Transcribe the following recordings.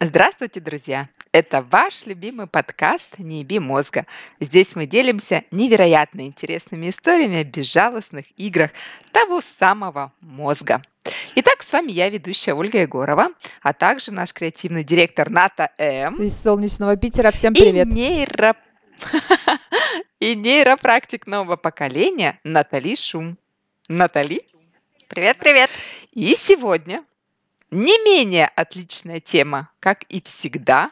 Здравствуйте, друзья! Это ваш любимый подкаст «Не еби мозга». Здесь мы делимся невероятно интересными историями о безжалостных играх того самого мозга. Итак, с вами я, ведущая Ольга Егорова, а также наш креативный директор Ната М. Из солнечного Питера. Всем привет. И, нейро... и нейропрактик нового поколения Натали Шум. Натали? Привет-привет! И сегодня не менее отличная тема, как и всегда,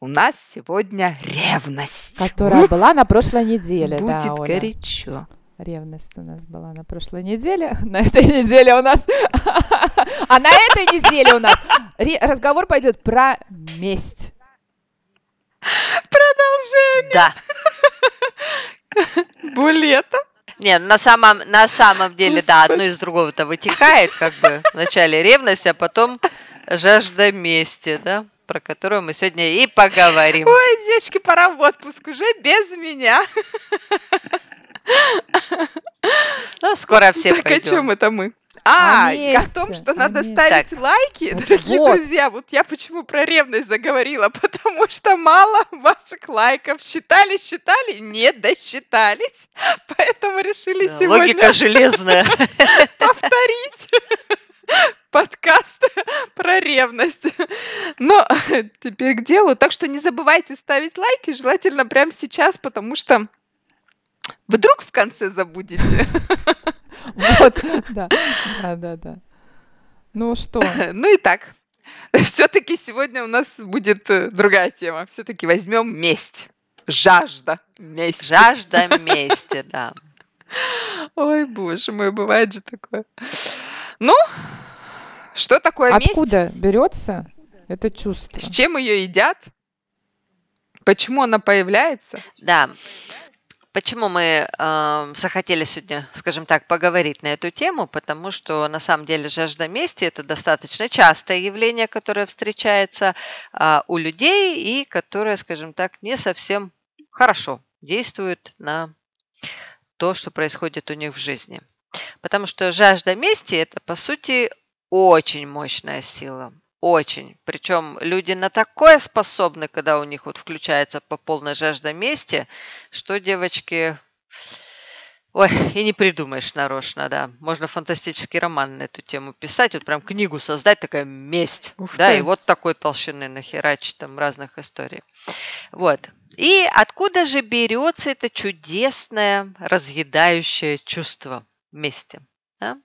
у нас сегодня ревность. Которая была на прошлой неделе. Будет да, Оля. горячо. Ревность у нас была на прошлой неделе. На этой неделе у нас... А на этой неделе у нас разговор пойдет про месть. Продолжение. Да. Булета. Не, на самом, на самом деле, да, одно из другого-то вытекает, как бы вначале ревность, а потом жажда мести, да, про которую мы сегодня и поговорим. Ой, девочки, пора в отпуск уже без меня. Ну, скоро все Так о пойдем. чем это мы? А, О о том, что о надо месте. ставить Так. лайки, Вот. дорогие Вот. друзья. Вот я почему про ревность заговорила, потому что мало ваших лайков. Считали, считали, не досчитались. Поэтому решили Да, сегодня Логика железная. повторить подкаст про ревность. Но теперь к делу. Так что не забывайте ставить лайки, желательно прямо сейчас, потому что вдруг в конце забудете. Вот, да, да, да, да. Ну что, Ну и так. Все-таки сегодня у нас будет э, другая тема. Все-таки возьмем месть. Жажда мести. Жажда мести, да. Ой, боже мой, бывает же такое. Ну, что такое месть? откуда берется это чувство? С чем ее едят? Почему она появляется? Да. Почему мы э, захотели сегодня, скажем так, поговорить на эту тему? Потому что на самом деле жажда мести это достаточно частое явление, которое встречается а, у людей и которое, скажем так, не совсем хорошо действует на то, что происходит у них в жизни. Потому что жажда мести это, по сути, очень мощная сила. Очень. Причем люди на такое способны, когда у них вот включается по полной жажда мести, что девочки... Ой, и не придумаешь нарочно, да. Можно фантастический роман на эту тему писать, вот прям книгу создать, такая месть. Ух да, ты. и вот такой толщины нахерачить там разных историй. Вот. И откуда же берется это чудесное, разъедающее чувство мести? да?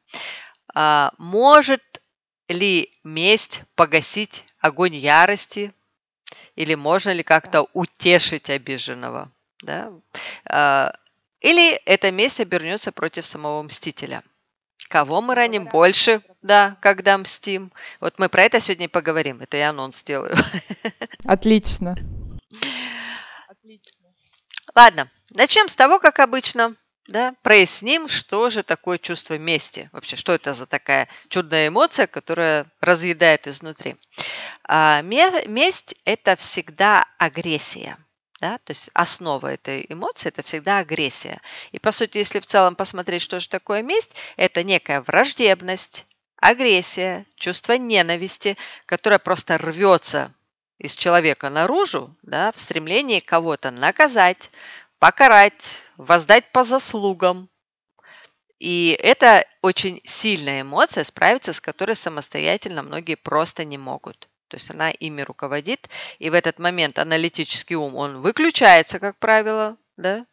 А, может ли месть погасить огонь ярости? Или можно ли как-то утешить обиженного? Да? А, Или эта месть обернется против самого мстителя? Кого мы раним больше, да, когда мстим? Вот мы про это сегодня и поговорим. Это я анонс делаю. Отлично. Ладно, начнем с того, как обычно, да, проясним, что же такое чувство мести. Вообще, что это за такая чудная эмоция, которая разъедает изнутри. А, ме- месть – это всегда агрессия. Да? То есть основа этой эмоции – это всегда агрессия. И, по сути, если в целом посмотреть, что же такое месть, это некая враждебность, агрессия, чувство ненависти, которое просто рвется из человека наружу, да, в стремлении кого-то наказать, покарать, воздать по заслугам. И это очень сильная эмоция, справиться с которой самостоятельно многие просто не могут. То есть она ими руководит, и в этот момент аналитический ум, он выключается, как правило, да,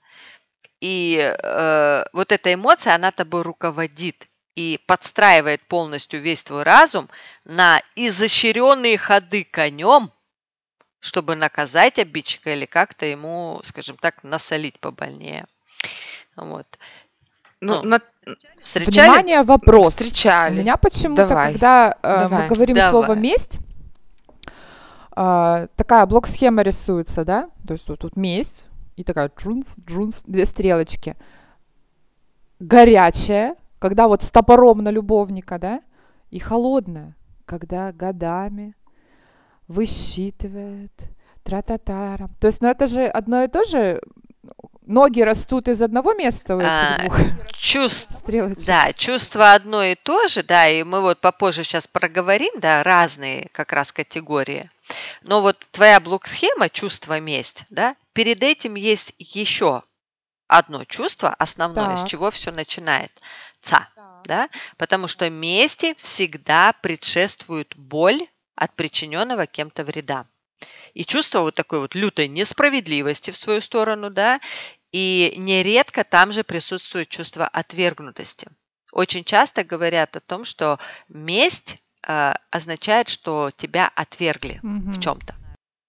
и э, вот эта эмоция, она тобой руководит и подстраивает полностью весь твой разум на изощренные ходы конем, чтобы наказать обидчика или как-то ему, скажем так, насолить побольнее. Вот. Ну, Ну, на- Встречали? Внимание, вопрос. У встречали. меня почему-то, Давай. когда э, Давай. мы говорим Давай. слово месть, а, такая блок-схема рисуется, да? То есть вот тут месть и такая джунс, джунс, две стрелочки. Горячая, когда вот с топором на любовника, да? И холодная, когда годами высчитывает, тра-та-тара. То есть, ну это же одно и то же ноги растут из одного места у этих А, двух Чувств, стрелочек? да, чувство одно и то же, да, и мы вот попозже сейчас проговорим, да, разные как раз категории. Но вот твоя блок-схема чувство месть, да, перед этим есть еще одно чувство основное, с Так. чего все начинается, да, потому что мести всегда предшествует боль от причиненного кем-то вреда. И чувство вот такой вот лютой несправедливости в свою сторону, да, и нередко там же присутствует чувство отвергнутости. Очень часто говорят о том, что месть э, означает, что тебя отвергли в Мгм. чем-то.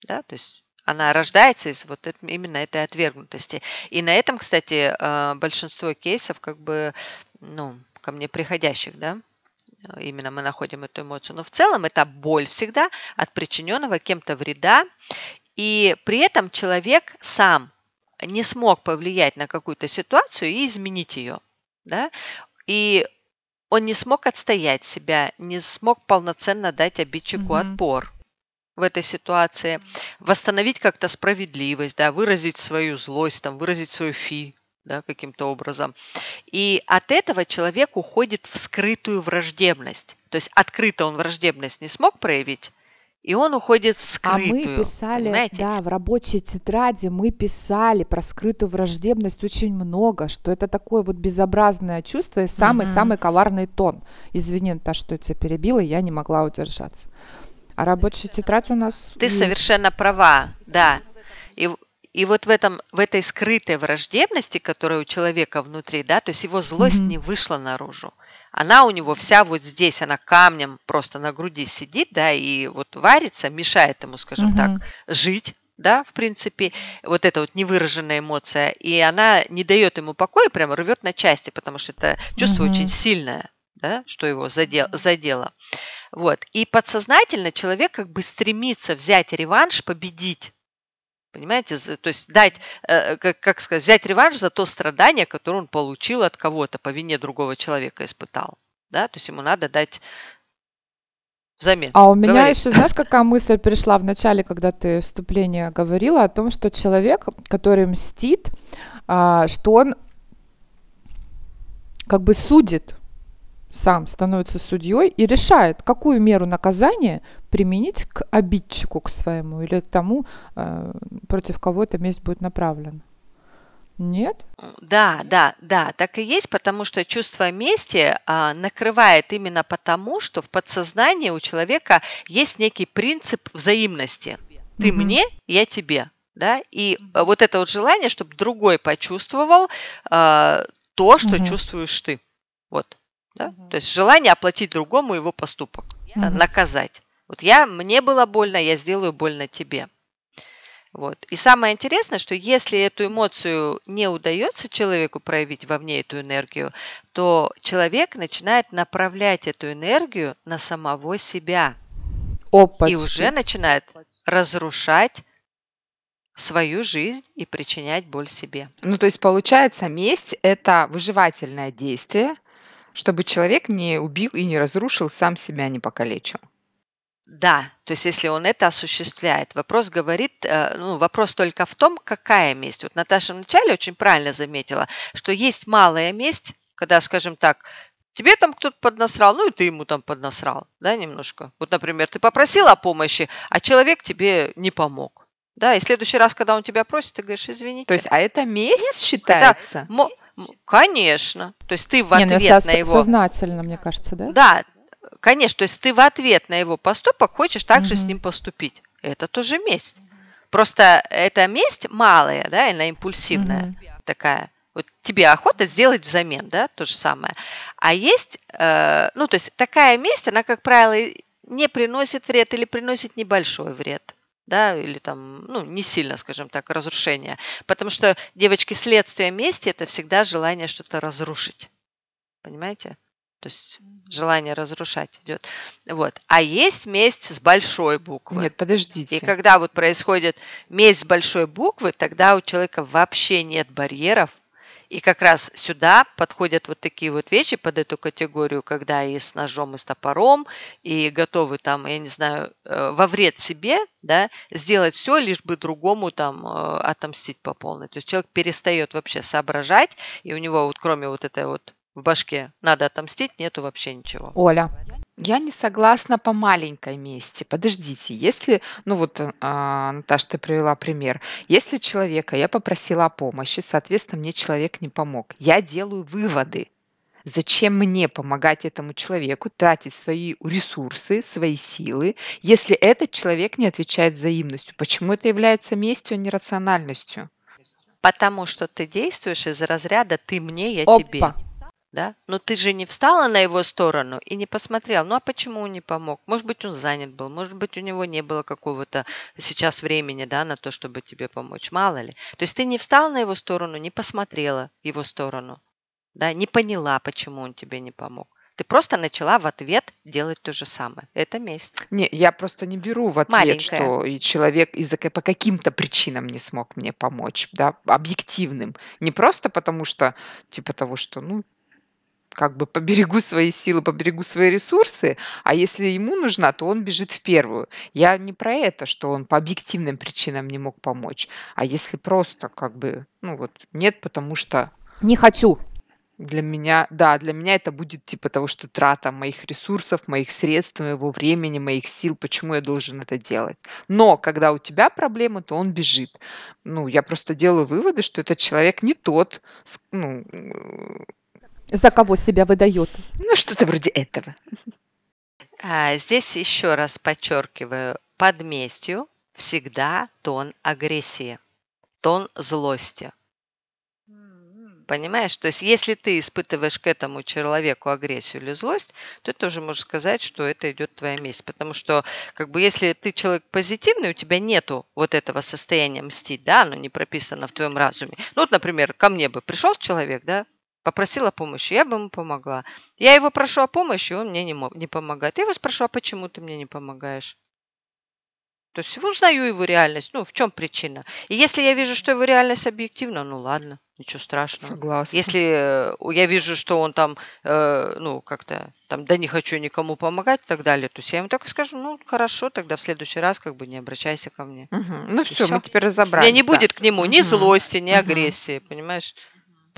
Да? То есть она рождается из вот эт- именно этой отвергнутости. И на этом, кстати, э, большинство кейсов как бы, ну, ко мне приходящих, да, именно мы находим эту эмоцию. Но в целом это боль всегда от причиненного кем-то вреда. И при этом человек сам не смог повлиять на какую-то ситуацию и изменить ее. Да? И он не смог отстоять себя, не смог полноценно дать обидчику Мгм. отпор в этой ситуации, восстановить как-то справедливость, да, выразить свою злость, там, выразить свою фи, да, каким-то образом. И от этого человек уходит в скрытую враждебность. То есть открыто он враждебность не смог проявить, и он уходит в А мы скрытую. писали, понимаете? да, в рабочей тетради мы писали про скрытую враждебность очень много, что это такое вот безобразное чувство и самый-самый коварный тон. Извини, Наташа, что я тебя перебила, я не могла удержаться. А рабочая тетрадь у нас Ты есть. совершенно права, да. И, и вот в, этом, в этой скрытой враждебности, которая у человека внутри, да, то есть его злость Мгм. не вышла наружу. Она у него вся вот здесь, она камнем просто на груди сидит, да, и вот варится, мешает ему, скажем Мгм. так, жить, да, в принципе, вот эта вот невыраженная эмоция, и она не дает ему покоя, прямо рвет на части, потому что это чувство Мгм. очень сильное, да, что его задел- задело. Вот. И подсознательно человек как бы стремится взять реванш, победить. Понимаете? То есть дать, э, как, как сказать, взять реванш за то страдание, которое он получил от кого-то по вине другого человека испытал. Да? То есть ему надо дать взамен. А у меня Говори. еще, знаешь, какая мысль пришла в начале, когда ты вступление говорила о том, что человек, который мстит, а, что он как бы судит сам, становится судьей и решает, какую меру наказания применить к обидчику, к своему, или к тому, э, против кого эта месть будет направлена. Нет? Да, да, да, так и есть, потому что чувство мести а, накрывает именно потому, что в подсознании у человека есть некий принцип взаимности. Ты Мгм. мне, я тебе. Да? И а, вот это вот желание, чтобы другой почувствовал а, то, что Мгм. чувствуешь ты. Вот. Да? То есть желание оплатить другому его поступок, да, Мгм. наказать. Вот я, мне было больно, я сделаю больно тебе. Вот. И самое интересное, что если эту эмоцию не удается человеку проявить вовне эту энергию, то человек начинает направлять эту энергию на самого себя Опачки. и уже начинает разрушать свою жизнь и причинять боль себе. Ну, то есть, получается, месть – это выживательное действие, чтобы человек не убил и не разрушил, сам себя не покалечил. Да, то есть если он это осуществляет. Вопрос говорит, э, ну, вопрос только в том, какая месть. Вот Наташа вначале очень правильно заметила, что есть малая месть, когда, скажем так, тебе там кто-то поднасрал, ну и ты ему там поднасрал, да, немножко. Вот, например, ты попросил о помощи, а человек тебе не помог. Да, и в следующий раз, когда он тебя просит, ты говоришь, извините. То есть, а это месть считается? М- конечно. То есть ты в Не, ну, ответ если на его... сознательно, мне кажется, да? Да, конечно, то есть ты в ответ на его поступок хочешь также с Мгм. ним поступить. Это тоже месть. Просто эта месть малая, да, она импульсивная Мгм. такая. Вот тебе охота сделать взамен, да, то же самое. А есть, э, ну, то есть такая месть, она, как правило, не приносит вред или приносит небольшой вред да, или там, ну, не сильно, скажем так, разрушение. Потому что, девочки, следствие мести – это всегда желание что-то разрушить. Понимаете? То есть желание разрушать идет. Вот. А есть месть с большой буквы. Нет, подождите. И когда вот происходит месть с большой буквы, тогда у человека вообще нет барьеров, И как раз сюда подходят вот такие вот вещи под эту категорию, когда и с ножом, и с топором, и готовы там, я не знаю, э, во вред себе, да, сделать все, лишь бы другому там э, отомстить по полной. То есть человек перестает вообще соображать, и у него вот кроме вот этой вот в башке надо отомстить, нету вообще ничего. Оля. Я не согласна по маленькой мести. Подождите, если, ну вот, а, Наташа, ты привела пример. Если человека я попросила о помощи, соответственно, мне человек не помог. Я делаю выводы. Зачем мне помогать этому человеку, тратить свои ресурсы, свои силы, если этот человек не отвечает взаимностью? Почему это является местью, а не рациональностью? Потому что ты действуешь из разряда «ты мне, я Опа. Тебе». Да? Но ты же не встала на его сторону и не посмотрел, ну а почему он не помог? Может быть, он занят был, может быть, у него не было какого-то сейчас времени да, на то, чтобы тебе помочь, мало ли. То есть ты не встала на его сторону, не посмотрела его сторону, да, не поняла, почему он тебе не помог. Ты просто начала в ответ делать то же самое. Это месть. Не, я просто не беру в ответ, Маленькая. что и человек из-за по каким-то причинам не смог мне помочь, да, объективным. Не просто потому что, типа того, что, ну, как бы поберегу свои силы, поберегу свои ресурсы, а если ему нужна, то он бежит в первую. Я не про это, что он по объективным причинам не мог помочь, а если просто как бы, ну вот, нет, потому что Не хочу. для меня, да, для меня это будет типа того, что трата моих ресурсов, моих средств, моего времени, моих сил, почему я должен это делать. Но когда у тебя проблемы, то он бежит. Ну, я просто делаю выводы, что этот человек не тот, с- ну, За кого себя выдает? ну что-то вроде этого. А, здесь еще раз подчеркиваю, под местью всегда тон агрессии, тон злости. Понимаешь? То есть, если ты испытываешь к этому человеку агрессию или злость, то ты тоже можешь сказать, что это идет твоя месть. Потому что, как бы, если ты человек позитивный, у тебя нету вот этого состояния мстить, да, оно не прописано в твоем разуме. Ну, вот, например, ко мне бы пришел человек, да, попросил о помощи, я бы ему помогла. Я его прошу о помощи, он мне не, мо- не помогает. Я его спрошу, а почему ты мне не помогаешь? То есть узнаю его реальность, ну, в чем причина. И если я вижу, что его реальность объективна, ну ладно, ничего страшного. Согласна. Если э, я вижу, что он там, э, ну, как-то там, да не хочу никому помогать и так далее, то есть я ему так и скажу, ну, хорошо, тогда в следующий раз как бы не обращайся ко мне. Мгм. Ну все, всё. мы теперь У разобрались. меня не да. будет к нему ни Мгм. злости, ни Мгм. агрессии, понимаешь?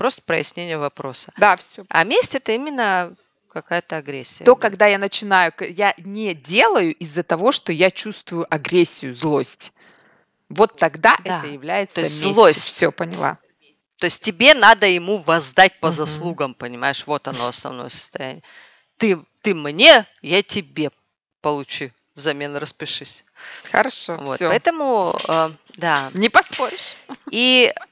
Просто прояснение вопроса. Да, все. А месть это именно какая-то агрессия. То, да. когда я начинаю, я не делаю из-за того, что я чувствую агрессию, злость. Вот тогда Да, это является есть местью. злость. Все, поняла. То есть тебе надо ему воздать по Мгм. заслугам, понимаешь? Вот оно основное состояние. Ты, ты мне, я тебе получи. Взамен распишись. Хорошо, Вот, все. поэтому, э, да. Не поспоришь. И,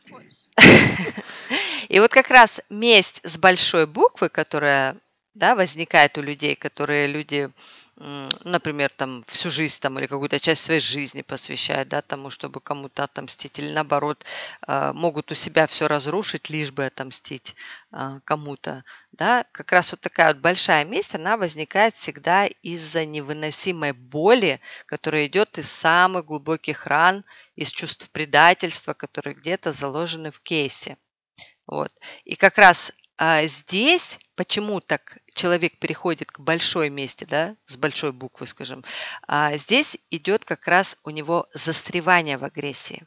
и вот как раз месть с большой буквы, которая да, возникает у людей, которые люди, например, там всю жизнь там, или какую-то часть своей жизни посвящают да, тому, чтобы кому-то отомстить, или наоборот, э, могут у себя все разрушить, лишь бы отомстить э, кому-то. Да? Как раз вот такая вот большая месть, она возникает всегда из-за невыносимой боли, которая идет из самых глубоких ран, из чувств предательства, которые где-то заложены в кейсе. Вот. И как раз а, здесь, почему так человек переходит к большой мести, да, с большой буквы, скажем, а, здесь идет как раз у него застревание в агрессии.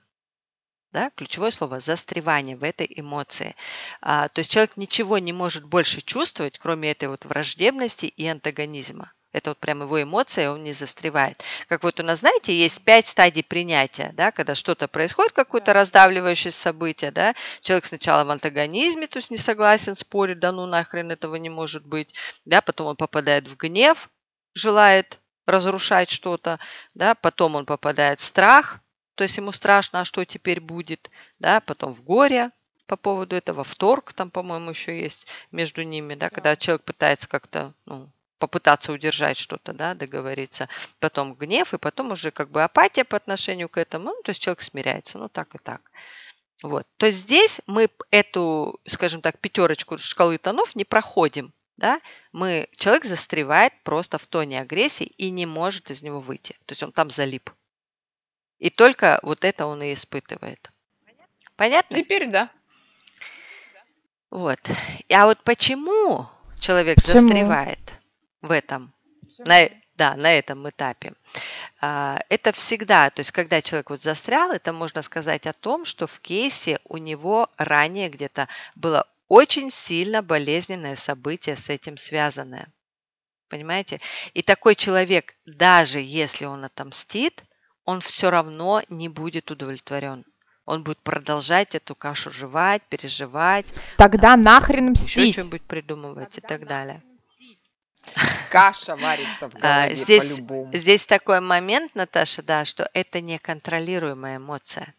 Да, ключевое слово застревание в этой эмоции. А, то есть человек ничего не может больше чувствовать, кроме этой вот враждебности и антагонизма. Это вот прям его эмоция, он не застревает. Как вот у нас, знаете, есть пять стадий принятия, да, когда что-то происходит, какое-то раздавливающее событие, да, человек сначала в антагонизме, то есть не согласен, спорит, да ну нахрен этого не может быть, да, потом он попадает в гнев, желает разрушать что-то, да, потом он попадает в страх, то есть ему страшно, а что теперь будет, да, потом в горе по поводу этого, в торг там, по-моему, еще есть между ними, да, когда человек пытается как-то, ну, попытаться удержать что-то, да, договориться, потом гнев, и потом уже как бы апатия по отношению к этому, ну, то есть человек смиряется, ну, так и так. Вот. То есть здесь мы эту, скажем так, пятерочку шкалы тонов не проходим, да, мы, человек застревает просто в тоне агрессии и не может из него выйти. То есть он там залип. И только вот это он и испытывает. Понятно? Теперь да. Вот. А вот почему человек Почему? застревает в этом, на, да, на этом этапе? А, Это всегда, то есть когда человек вот застрял, это можно сказать о том, что в кейсе у него ранее где-то было очень сильно болезненное событие с этим связанное. Понимаете? И такой человек, даже если он отомстит, он все равно не будет удовлетворен. Он будет продолжать эту кашу жевать, переживать, Тогда нахрен еще мстить. что-нибудь придумывать и так далее. Каша варится в А, голове здесь, по-любому. здесь такой момент, Наташа, да, что это неконтролируемая эмоция.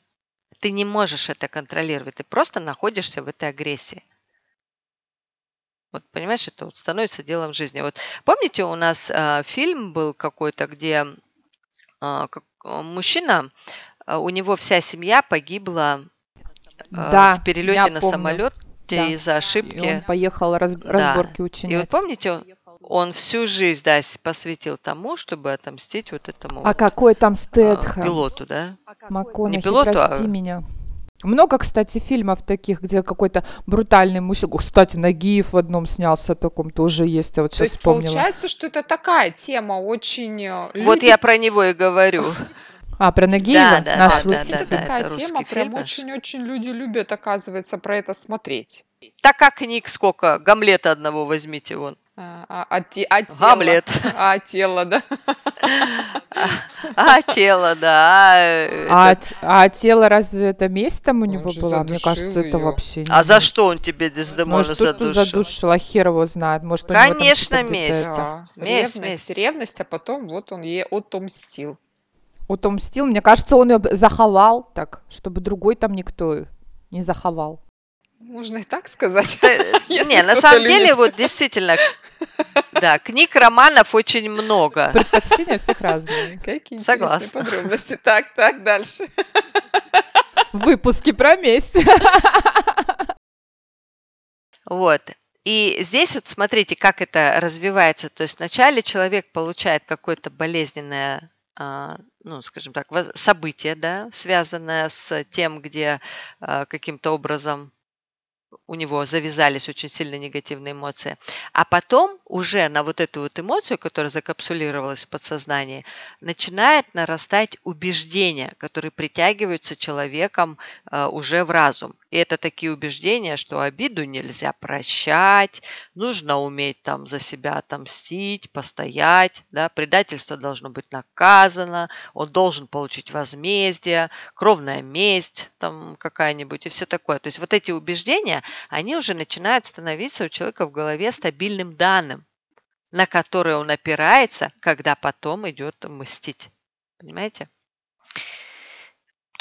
Ты не можешь это контролировать, ты просто находишься в этой агрессии. Вот понимаешь, это вот становится делом жизни. Вот помните, у нас а, фильм был какой-то, где а, как- мужчина, а, у него вся семья погибла а, Да, в перелете на помню. самолете Да. из-за И он ошибки. поехал раз- Да. разборки И вот учинять. помните, он всю жизнь да, с- посвятил тому, чтобы отомстить вот этому А вот, какой там а, Стэтхэм? пилоту, да? МакКонахи, пилоту, прости а- меня. Много, кстати, фильмов таких, где какой-то брутальный мужчина. Кстати, Нагиев в одном снялся таком тоже есть. Я вот То сейчас есть вспомнила. получается, что это такая тема очень... э, Вот люди- я про него и говорю. А, про Нагиева? да, Наш да, То есть русский. да, это да, такая это тема, русский прям фильм наш. очень-очень люди любят, оказывается, про это смотреть. Так как книг сколько? Гамлета одного возьмите вон. А, а- а те- а тело? Гамлет. А тело, да? А, тело, да. а, А, а тело разве это месть там у него была? Мне кажется, задушил это вообще не А за что он тебе Ну, Дездемону что, что задушил? задушил, а хер его знает. Может, Конечно, месть. Да. Месть, Ревность, месть. ревность, а потом вот он ей отомстил. Отомстил. Мне кажется, он ее заховал так, чтобы другой там никто не заховал. Можно и так сказать. Если Не, на самом деле, вот действительно, да, книг, романов очень много. Предпочтения всех разные. Какие интересные Согласна. подробности. Так, так, дальше. Выпуски про месть. Вот. И здесь вот смотрите, как это развивается. То есть вначале человек получает какое-то болезненное, а, ну, скажем так, событие, да, связанное с тем, где а, каким-то образом у него завязались очень сильно негативные эмоции. А потом уже на вот эту вот эмоцию, которая закапсулировалась в подсознании, начинает нарастать убеждения, которые притягиваются человеком э, уже в разум. И это такие убеждения, что обиду нельзя прощать, нужно уметь там за себя отомстить, постоять, да, предательство должно быть наказано, он должен получить возмездие, кровная месть там какая-нибудь и все такое. То есть вот эти убеждения, они уже начинают становиться у человека в голове стабильным данным, на которые он опирается, когда потом идет мстить. Понимаете?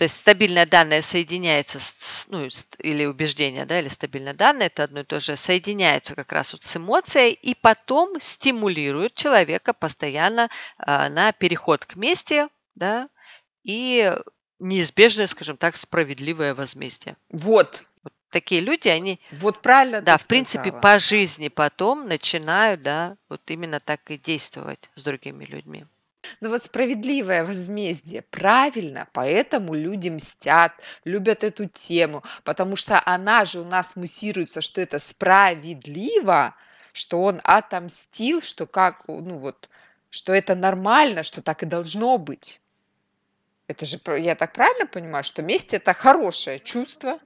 То есть стабильное данное соединяется, с, ну, или убеждение, да, или стабильное данное, это одно и то же, соединяются как раз вот с эмоцией и потом стимулируют человека постоянно а, на переход к мести, да, и неизбежное, скажем так, справедливое возмездие. Вот. Такие люди, они, Вот правильно да, в принципе, сказала. по жизни потом начинают, да, вот именно так и действовать с другими людьми. Ну вот справедливое возмездие, правильно, поэтому люди мстят, любят эту тему, потому что она же у нас муссируется, что это справедливо, что он отомстил, что как, ну вот, что это нормально, что так и должно быть. Это же, я так правильно понимаю, что месть это хорошее чувство.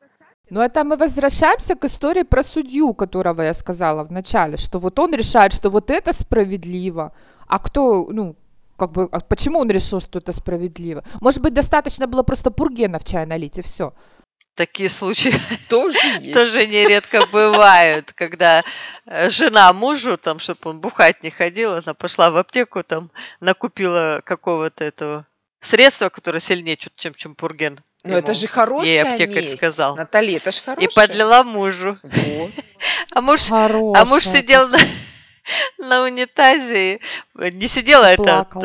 Ну, это мы возвращаемся к истории про судью, которого я сказала в начале, что вот он решает, что вот это справедливо, а кто, ну, как бы, а почему он решил, что это справедливо? Может быть, достаточно было просто пургена в чай налить, и все. Такие случаи Тоже есть. тоже нередко бывают, когда э, жена мужу, там, чтобы он бухать не ходил, она пошла в аптеку, там, накупила какого-то этого средства, которое сильнее, чуть, чем чемпурген. Но это же хорошая аптекарь месть. сказал. Натали, это же И хорошая. подлила мужу. Вот. А муж, Хорошая. а муж сидел на, на унитазе, и не сидел, а это Плакал.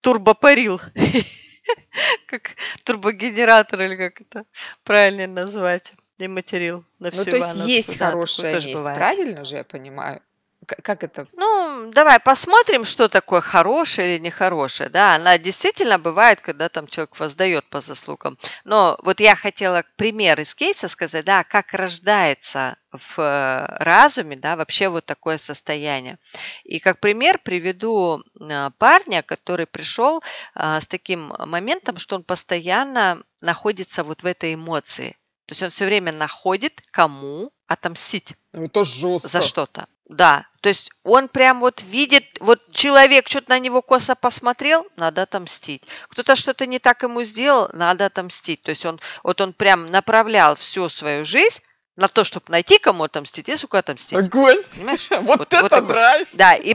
турбопарил. Как турбогенератор или как это правильно назвать. И материл на Ну, всю то есть есть Да, такое хорошая тоже месть, бывает. правильно же я понимаю? Как это? Ну, давай посмотрим, что такое хорошее или нехорошее. Да, она действительно бывает, когда там человек воздает по заслугам. Но вот я хотела пример из кейса сказать, да, как рождается в э, разуме, да, вообще вот такое состояние. И как пример приведу э, парня, который пришел а, с таким моментом, что он постоянно находится вот в этой эмоции. То есть он все время находит, кому отомстить. Это жестко. За что-то. Да, то есть он прям вот видит, вот человек что-то на него косо посмотрел, надо отомстить. Кто-то что-то не так ему сделал, надо отомстить. То есть он, вот он прям направлял всю свою жизнь на то, чтобы найти кому отомстить и, сука, отомстить. Огонь! Понимаешь? Вот, Вот- это вот драйв! Да, и,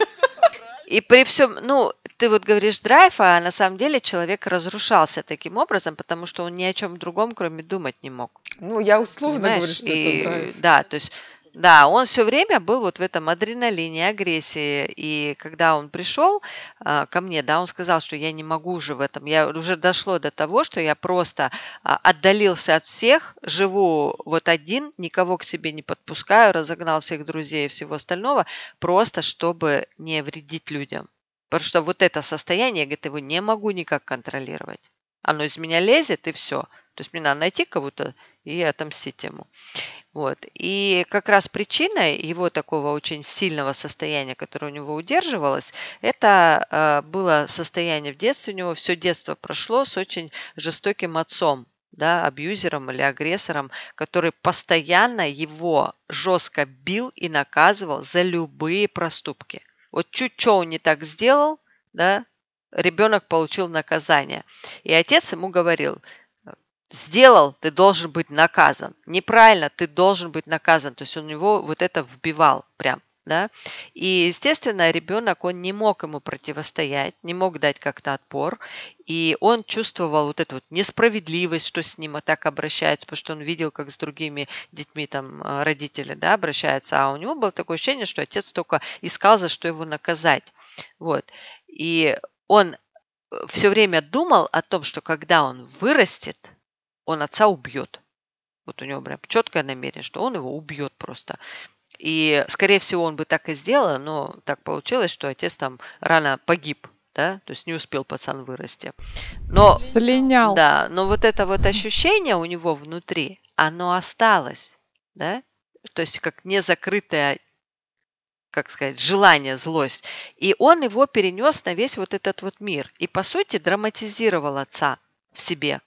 и при всем, ну, ты вот говоришь драйв, а на самом деле человек разрушался таким образом, потому что он ни о чем другом, кроме думать не мог. Ну, я условно Понимаешь? говорю, что И, это драйв. Да, то есть, да, он все время был вот в этом адреналине, агрессии. И когда он пришел а, ко мне, да, он сказал, что я не могу уже в этом. Я уже дошло до того, что я просто а, отдалился от всех, живу вот один, никого к себе не подпускаю, разогнал всех друзей и всего остального, просто чтобы не вредить людям. Потому что вот это состояние, говорит, его не могу никак контролировать. Оно из меня лезет, и все. То есть мне надо найти кого-то и отомстить ему. Вот. И как раз причиной его такого очень сильного состояния, которое у него удерживалось, это э, было состояние в детстве. У него все детство прошло с очень жестоким отцом, да, абьюзером или агрессором, который постоянно его жестко бил и наказывал за любые проступки. Вот чуть что он не так сделал, да, ребенок получил наказание. И отец ему говорил, сделал, ты должен быть наказан. Неправильно, ты должен быть наказан. То есть он его вот это вбивал прям. Да? И, естественно, ребенок, он не мог ему противостоять, не мог дать как-то отпор, и он чувствовал вот эту вот несправедливость, что с ним так обращаются, потому что он видел, как с другими детьми там э, родители да, обращаются, а у него было такое ощущение, что отец только искал, за что его наказать. Вот. И он все время думал о том, что когда он вырастет, он отца убьет. Вот у него прям четкое намерение, что он его убьет просто. И, скорее всего, он бы так и сделал, но так получилось, что отец там рано погиб, да, то есть не успел пацан вырасти. Но, Слинял. да, но вот это вот ощущение у него внутри, оно осталось, да, то есть как незакрытое как сказать, желание, злость. И он его перенес на весь вот этот вот мир. И, по сути, драматизировал отца в себе.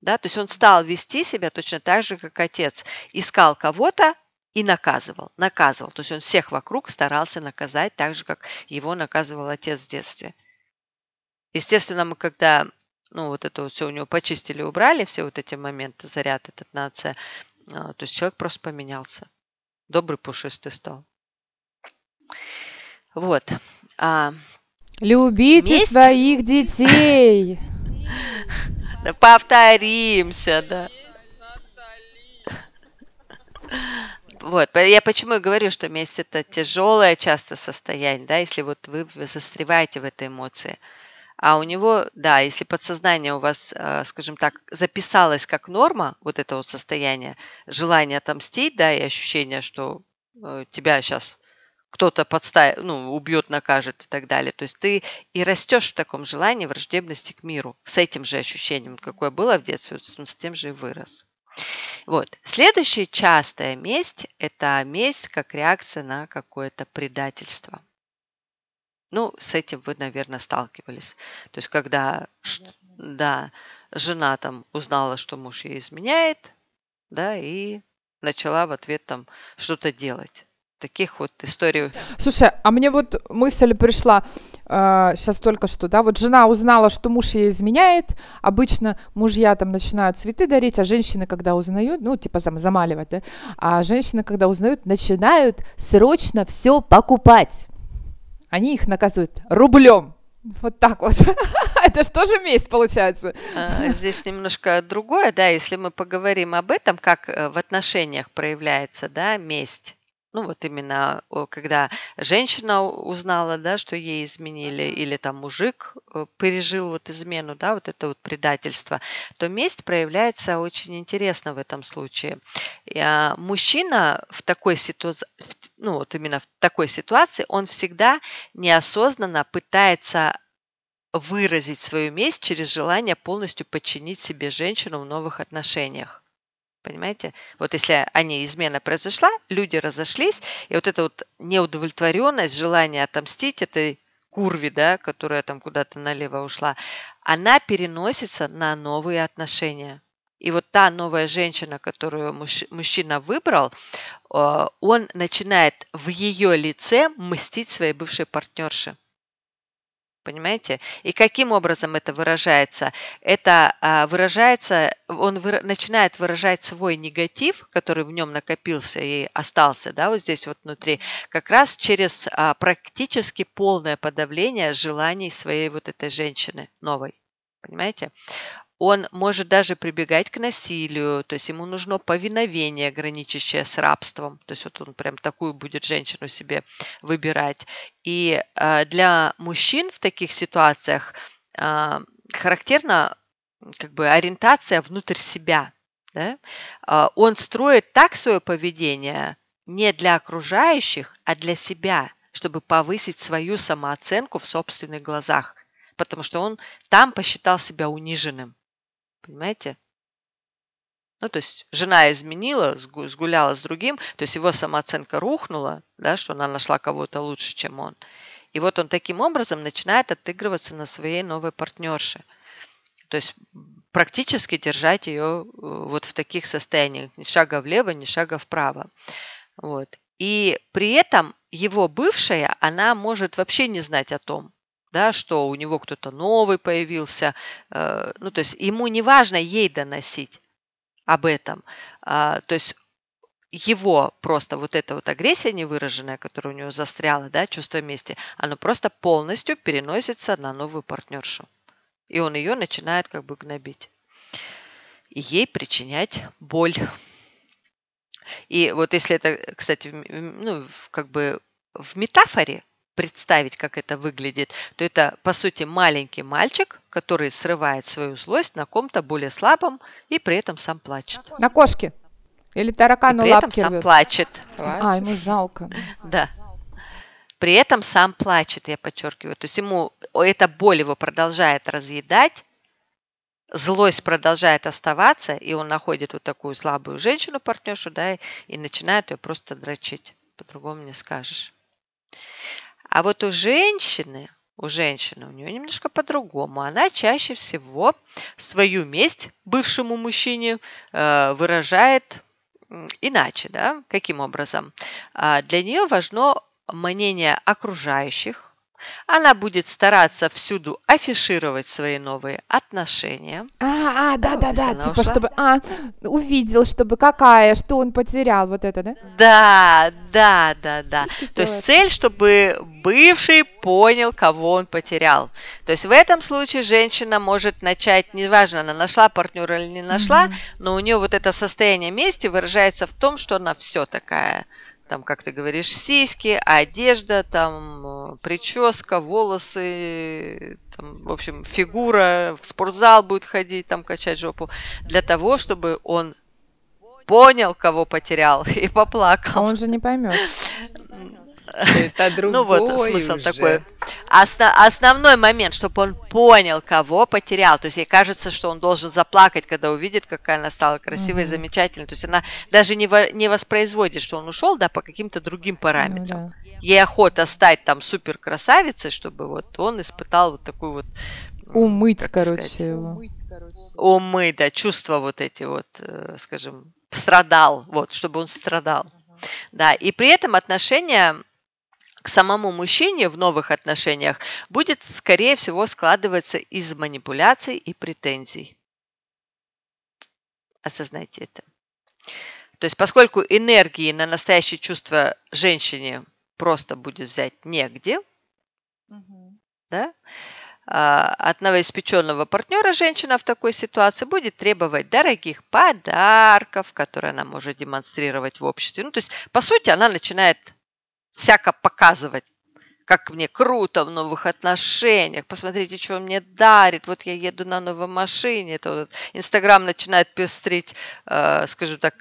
Да? То есть он стал вести себя точно так же, как отец. Искал кого-то и наказывал. Наказывал. То есть он всех вокруг старался наказать так же, как его наказывал отец в детстве. Естественно, мы когда ну, вот это вот все у него почистили, убрали, все вот эти моменты, заряд этот на отце, а, то есть человек просто поменялся. Добрый пушистый стал. Вот. А, Любите Месть? своих детей. да повторимся, да. Вот, я почему и говорю, что месть это тяжелое часто состояние, да, если вот вы застреваете в этой эмоции. А у него, да, если подсознание у вас, э, скажем так, записалось как норма, вот это вот состояние, желание отомстить, да, и ощущение, что э, тебя сейчас кто-то подставит, ну, убьет, накажет и так далее. То есть ты и растешь в таком желании враждебности к миру, с этим же ощущением, какое было в детстве, с тем же и вырос. Вот. Следующая частая месть – это месть как реакция на какое-то предательство. Ну, с этим вы, наверное, сталкивались. То есть, когда да, жена там узнала, что муж ей изменяет, да, и начала в ответ там что-то делать. Таких вот историй. Слушай, а мне вот мысль пришла сейчас только что, да, вот жена узнала, что муж ей изменяет, обычно мужья там начинают цветы дарить, а женщины, когда узнают, ну, типа зам- замаливать, да, а женщины, когда узнают, начинают срочно все покупать. Они их наказывают рублем. Вот так вот. Это что же месть получается? А, Здесь немножко другое, да, если мы поговорим об этом, как э, в отношениях проявляется, да, месть. Ну вот именно когда женщина узнала, да, что ей изменили, или там мужик э, пережил вот измену, да, вот это вот предательство, то месть проявляется очень интересно в этом случае. А, мужчина в такой ситуации, ну вот именно в такой ситуации, он всегда неосознанно пытается выразить свою месть через желание полностью подчинить себе женщину в новых отношениях. Понимаете? Вот если они, измена произошла, люди разошлись, и вот эта вот неудовлетворенность, желание отомстить этой курве, да, которая там куда-то налево ушла, она переносится на новые отношения. И вот та новая женщина, которую муж, мужчина выбрал, э, он начинает в ее лице мстить своей бывшей партнерше. Понимаете? И каким образом это выражается? Это а, выражается, он выра- начинает выражать свой негатив, который в нем накопился и остался, да, вот здесь вот внутри, как раз через а, практически полное подавление желаний своей вот этой женщины новой. Понимаете? Он может даже прибегать к насилию, то есть ему нужно повиновение, граничащее с рабством. То есть вот он прям такую будет женщину себе выбирать. И э, для мужчин в таких ситуациях э, характерна как бы ориентация внутрь себя. Да? Э, он строит так свое поведение не для окружающих, а для себя, чтобы повысить свою самооценку в собственных глазах, потому что он там посчитал себя униженным. Понимаете? Ну, то есть жена изменила, сгуляла с другим, то есть его самооценка рухнула, да, что она нашла кого-то лучше, чем он. И вот он таким образом начинает отыгрываться на своей новой партнерше. То есть практически держать ее э, вот в таких состояниях, ни шага влево, ни шага вправо. Вот. И при этом его бывшая, она может вообще не знать о том, да, что у него кто-то новый появился. Э, ну, то есть ему не важно ей доносить об этом. А, то есть его просто вот эта вот агрессия невыраженная, которая у него застряла, да, чувство мести, оно просто полностью переносится на новую партнершу. И он ее начинает как бы гнобить. И ей причинять боль. И вот если это, кстати, ну, как бы в метафоре, представить, как это выглядит, то это, по сути, маленький мальчик, который срывает свою злость на ком-то более слабом и при этом сам плачет. На кошке? Или таракану и при этом сам плачет. плачет. А, ему жалко. Да. При этом сам плачет, я подчеркиваю. То есть ему эта боль его продолжает разъедать, злость продолжает оставаться, и он находит вот такую слабую женщину, партнершу, да, и начинает ее просто дрочить. По-другому не скажешь. А вот у женщины, у женщины, у нее немножко по-другому. Она чаще всего свою месть бывшему мужчине э, выражает иначе, да? Каким образом? А для нее важно мнение окружающих, она будет стараться всюду афишировать свои новые отношения. А, а, да, да, да, типа, ушла. чтобы, а, увидел, чтобы какая, что он потерял, вот это, да? Да, да, да, да. То есть цель, чтобы бывший понял, кого он потерял. То есть в этом случае женщина может начать, неважно, она нашла партнера или не нашла, mm-hmm. но у нее вот это состояние мести выражается в том, что она все такая там, как ты говоришь, сиськи, одежда, там, э, прическа, волосы, там, в общем, фигура, в спортзал будет ходить, там, качать жопу, для того, чтобы он понял, кого потерял, и поплакал. Он же не поймет. Это другой Ну вот смысл уже. такой. Осно- основной момент, чтобы он понял, кого потерял. То есть ей кажется, что он должен заплакать, когда увидит, какая она стала красивой, mm-hmm. замечательной. То есть она даже не, во- не воспроизводит, что он ушел, да, по каким-то другим параметрам. Mm-hmm. Ей охота стать там супер красавицей, чтобы вот он испытал вот такую вот Умыть, короче, сказать, его. Умыть, да, чувства вот эти вот, э, скажем, страдал, вот, чтобы он страдал. Да, и при этом отношения к самому мужчине в новых отношениях будет, скорее всего, складываться из манипуляций и претензий. Осознайте это. То есть, поскольку энергии на настоящее чувство женщине просто будет взять негде, угу. да, а, от новоиспеченного партнера женщина в такой ситуации будет требовать дорогих подарков, которые она может демонстрировать в обществе. Ну, то есть, по сути, она начинает всяко показывать, как мне круто в новых отношениях, посмотрите, что он мне дарит, вот я еду на новой машине, это вот Инстаграм начинает пестрить, э, скажем так,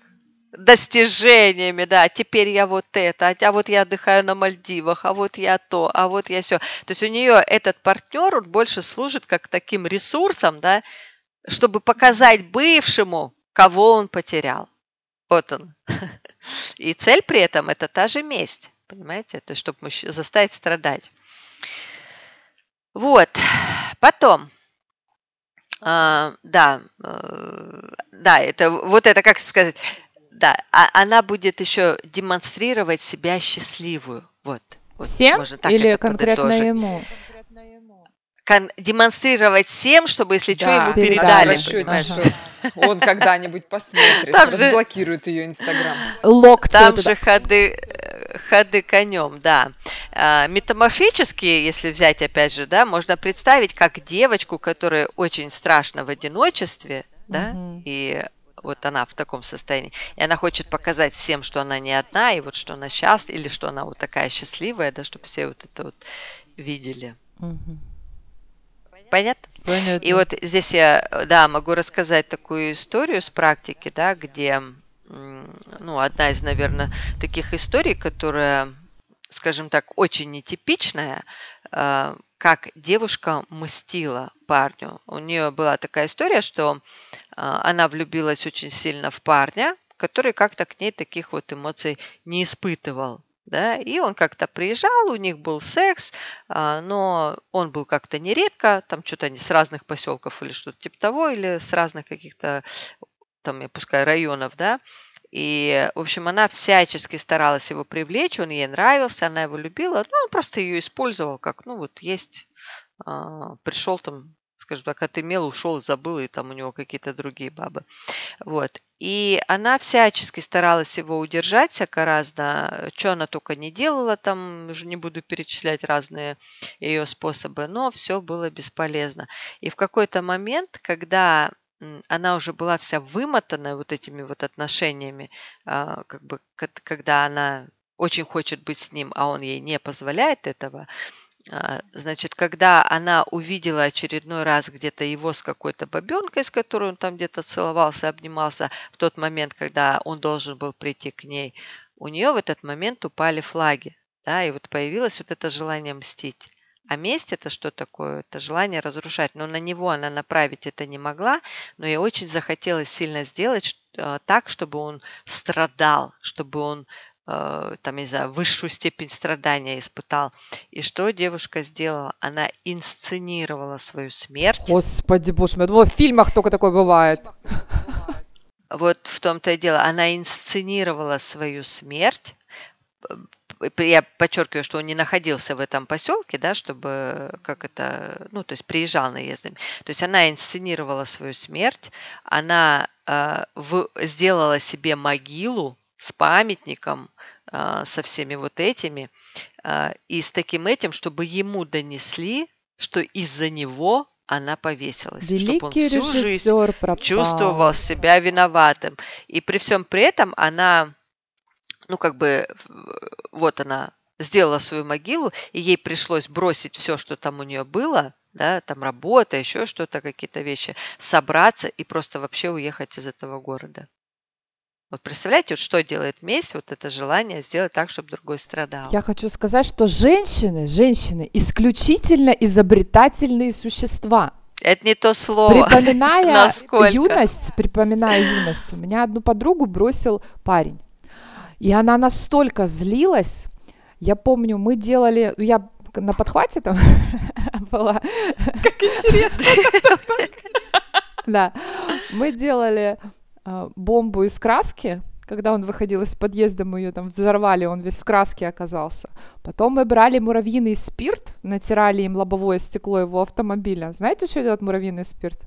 достижениями, да, теперь я вот это, а, вот я отдыхаю на Мальдивах, а вот я то, а вот я все. То есть у нее этот партнер, он больше служит как таким ресурсом, да, чтобы показать бывшему, кого он потерял. Вот он. И цель при этом это та же месть, понимаете? То есть, чтобы мужч... заставить страдать. Вот. Потом, а, да, э, да, это вот это, как сказать, да, а она будет еще демонстрировать себя счастливую. Вот. вот Всем или конкретно подытожить. ему? Кон- демонстрировать всем, чтобы, если да, что, ему передали. Да, что он когда-нибудь посмотрит, Там разблокирует же... ее Инстаграм. Локти Там же ходы, ходы конем, да. А, метаморфические, если взять, опять же, да, можно представить как девочку, которая очень страшна в одиночестве, да, угу. и вот она в таком состоянии. И она хочет показать всем, что она не одна, и вот что она счастлива, или что она вот такая счастливая, да, чтобы все вот это вот видели. Угу. Понятно? Понятно. И вот здесь я, да, могу рассказать такую историю с практики, да, где, ну, одна из, наверное, таких историй, которая, скажем так, очень нетипичная, а, как девушка мстила парню. У нее была такая история, что а, она влюбилась очень сильно в парня, который как-то к ней таких вот эмоций не испытывал. Да, и он как-то приезжал, у них был секс, а, но он был как-то нередко, там что-то они с разных поселков или что-то типа того, или с разных каких-то, там, я пускай, районов, да, и, в общем, она всячески старалась его привлечь, он ей нравился, она его любила, ну, он просто ее использовал как, ну, вот есть, а, пришел там, скажем так, отымел, ушел, забыл, и там у него какие-то другие бабы. Вот. И она всячески старалась его удержать всяко разно, что она только не делала там, уже не буду перечислять разные ее способы, но все было бесполезно. И в какой-то момент, когда она уже была вся вымотанная вот этими вот отношениями, а, как бы, когда она очень хочет быть с ним, а он ей не позволяет этого, а, Значит, когда она увидела очередной раз где-то его с какой-то бабенкой, с которой он там где-то целовался, обнимался, в тот момент, когда он должен был прийти к ней, у нее в этот момент упали флаги, да, и вот появилось вот это желание мстить. А месть это что такое? Это желание разрушать. Но на него она направить это не могла, но ей очень захотелось сильно сделать э, так, чтобы он страдал, чтобы он э, там, не знаю, высшую степень страдания испытал. И что девушка сделала? Она инсценировала свою смерть. Господи, боже мой, я думала, в фильмах только такое бывает. Вот в том-то и дело. Она инсценировала свою смерть, я подчеркиваю, что он не находился в этом поселке, да, чтобы как это, ну, то есть приезжал наездами. То есть она инсценировала свою смерть, она э, в, сделала себе могилу с памятником, э, со всеми вот этими, э, и с таким этим, чтобы ему донесли, что из-за него она повесилась, Великий чтобы он всю жизнь пропал. чувствовал себя виноватым. И при всем при этом она ну, как бы, вот она сделала свою могилу, и ей пришлось бросить все, что там у нее было, да, там работа, еще что-то, какие-то вещи, собраться и просто вообще уехать из этого города. Вот представляете, вот что делает месть, вот это желание сделать так, чтобы другой страдал. Я хочу сказать, что женщины, женщины исключительно изобретательные существа. Это не то слово. Припоминая юность, припоминая юность, у меня одну подругу бросил парень. И она настолько злилась. Я помню, мы делали, ну, я на подхвате там была. Как интересно. Да, мы делали а, бомбу из краски, когда он выходил из подъезда, мы ее там взорвали, он весь в краске оказался. Потом мы брали муравьиный спирт, натирали им лобовое стекло его автомобиля. Знаете, что делает муравьиный спирт?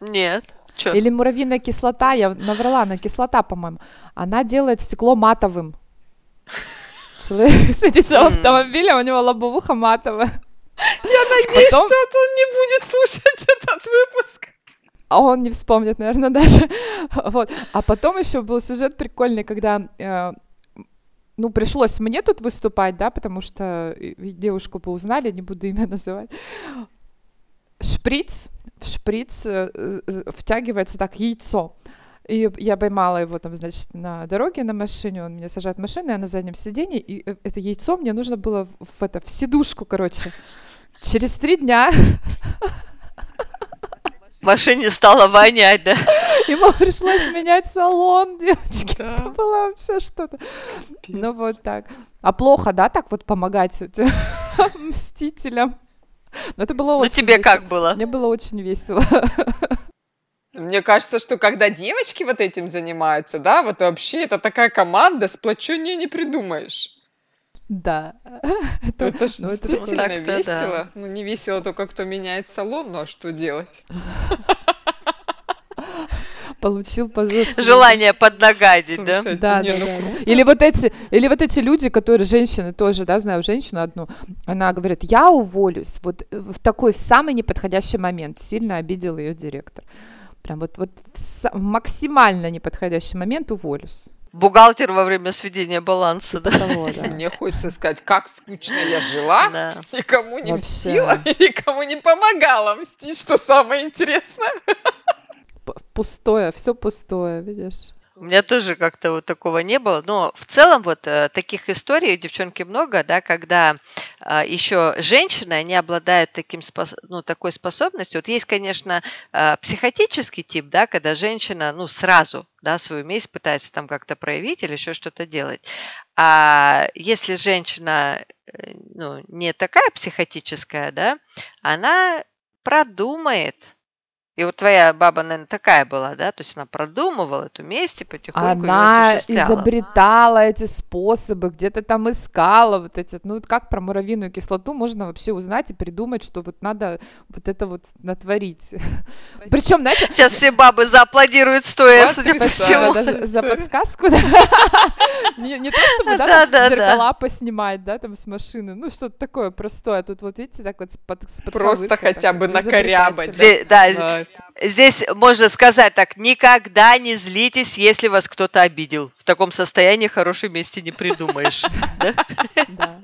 Нет. Чё? Или муравьиная кислота, я наврала, на кислота, по-моему. Она делает стекло матовым. Человек садится в автомобиле, у него лобовуха матовая. Я надеюсь, Потом... что он не будет слушать этот выпуск. А он не вспомнит, наверное, даже. вот. А потом еще был сюжет прикольный, когда э, ну, пришлось мне тут выступать, да, потому что девушку поузнали, не буду имя называть. Шприц, в шприц э, втягивается так яйцо. И я поймала его там, значит, на дороге на машине, он меня сажает в машину, я на заднем сиденье, и э, это яйцо мне нужно было в, в это, в сидушку, короче. Через три дня в машине стало вонять, да? Ему пришлось менять салон, девочки. Да. Это было вообще что-то. Ну вот так. А плохо, да, так вот помогать мстителям? Но это было ну, очень Ну тебе весело. как было? Мне было очень весело. Мне кажется, что когда девочки вот этим занимаются, да, вот вообще это такая команда, сплоченнее не придумаешь. Да. Это, это ж ну, действительно это весело. Да. Ну, не весело только, кто меняет салон, ну а что делать? Получил по Желание поднагадить, да? Да, да, ну да. Или вот эти, или вот эти люди, которые женщины тоже, да, знаю женщину одну, она говорит, я уволюсь, вот в такой в самый неподходящий момент сильно обидел ее директор. Прям вот, вот в максимально неподходящий момент уволюсь. Бухгалтер во время сведения баланса, типа да? Того, да. Мне хочется сказать, как скучно я жила, да. никому не Вообще. мстила, никому не помогала мстить, что самое интересное. Пустое, все пустое, видишь? У меня тоже как-то вот такого не было. Но в целом вот э, таких историй, девчонки, много, да, когда э, еще женщины, они обладают таким, ну, такой способностью. Вот есть, конечно, э, психотический тип, да, когда женщина, ну, сразу, да, свою месть пытается там как-то проявить или еще что-то делать. А если женщина, ну, не такая психотическая, да, она продумает, и вот твоя баба, наверное, такая была, да? То есть она продумывала эту месть и потихоньку Она изобретала эти способы, где-то там искала вот эти... Ну, как про муравьиную кислоту можно вообще узнать и придумать, что вот надо вот это вот натворить. Причем, знаете... Сейчас все бабы зааплодируют стоя, судя по всему. За подсказку, Не то, чтобы, да, зеркала поснимать, да, там с машины. Ну, что-то такое простое. Тут вот, видите, так вот Просто хотя бы накорябать. Да, Здесь можно сказать так, никогда не злитесь, если вас кто-то обидел. В таком состоянии хорошей мести не придумаешь. Да.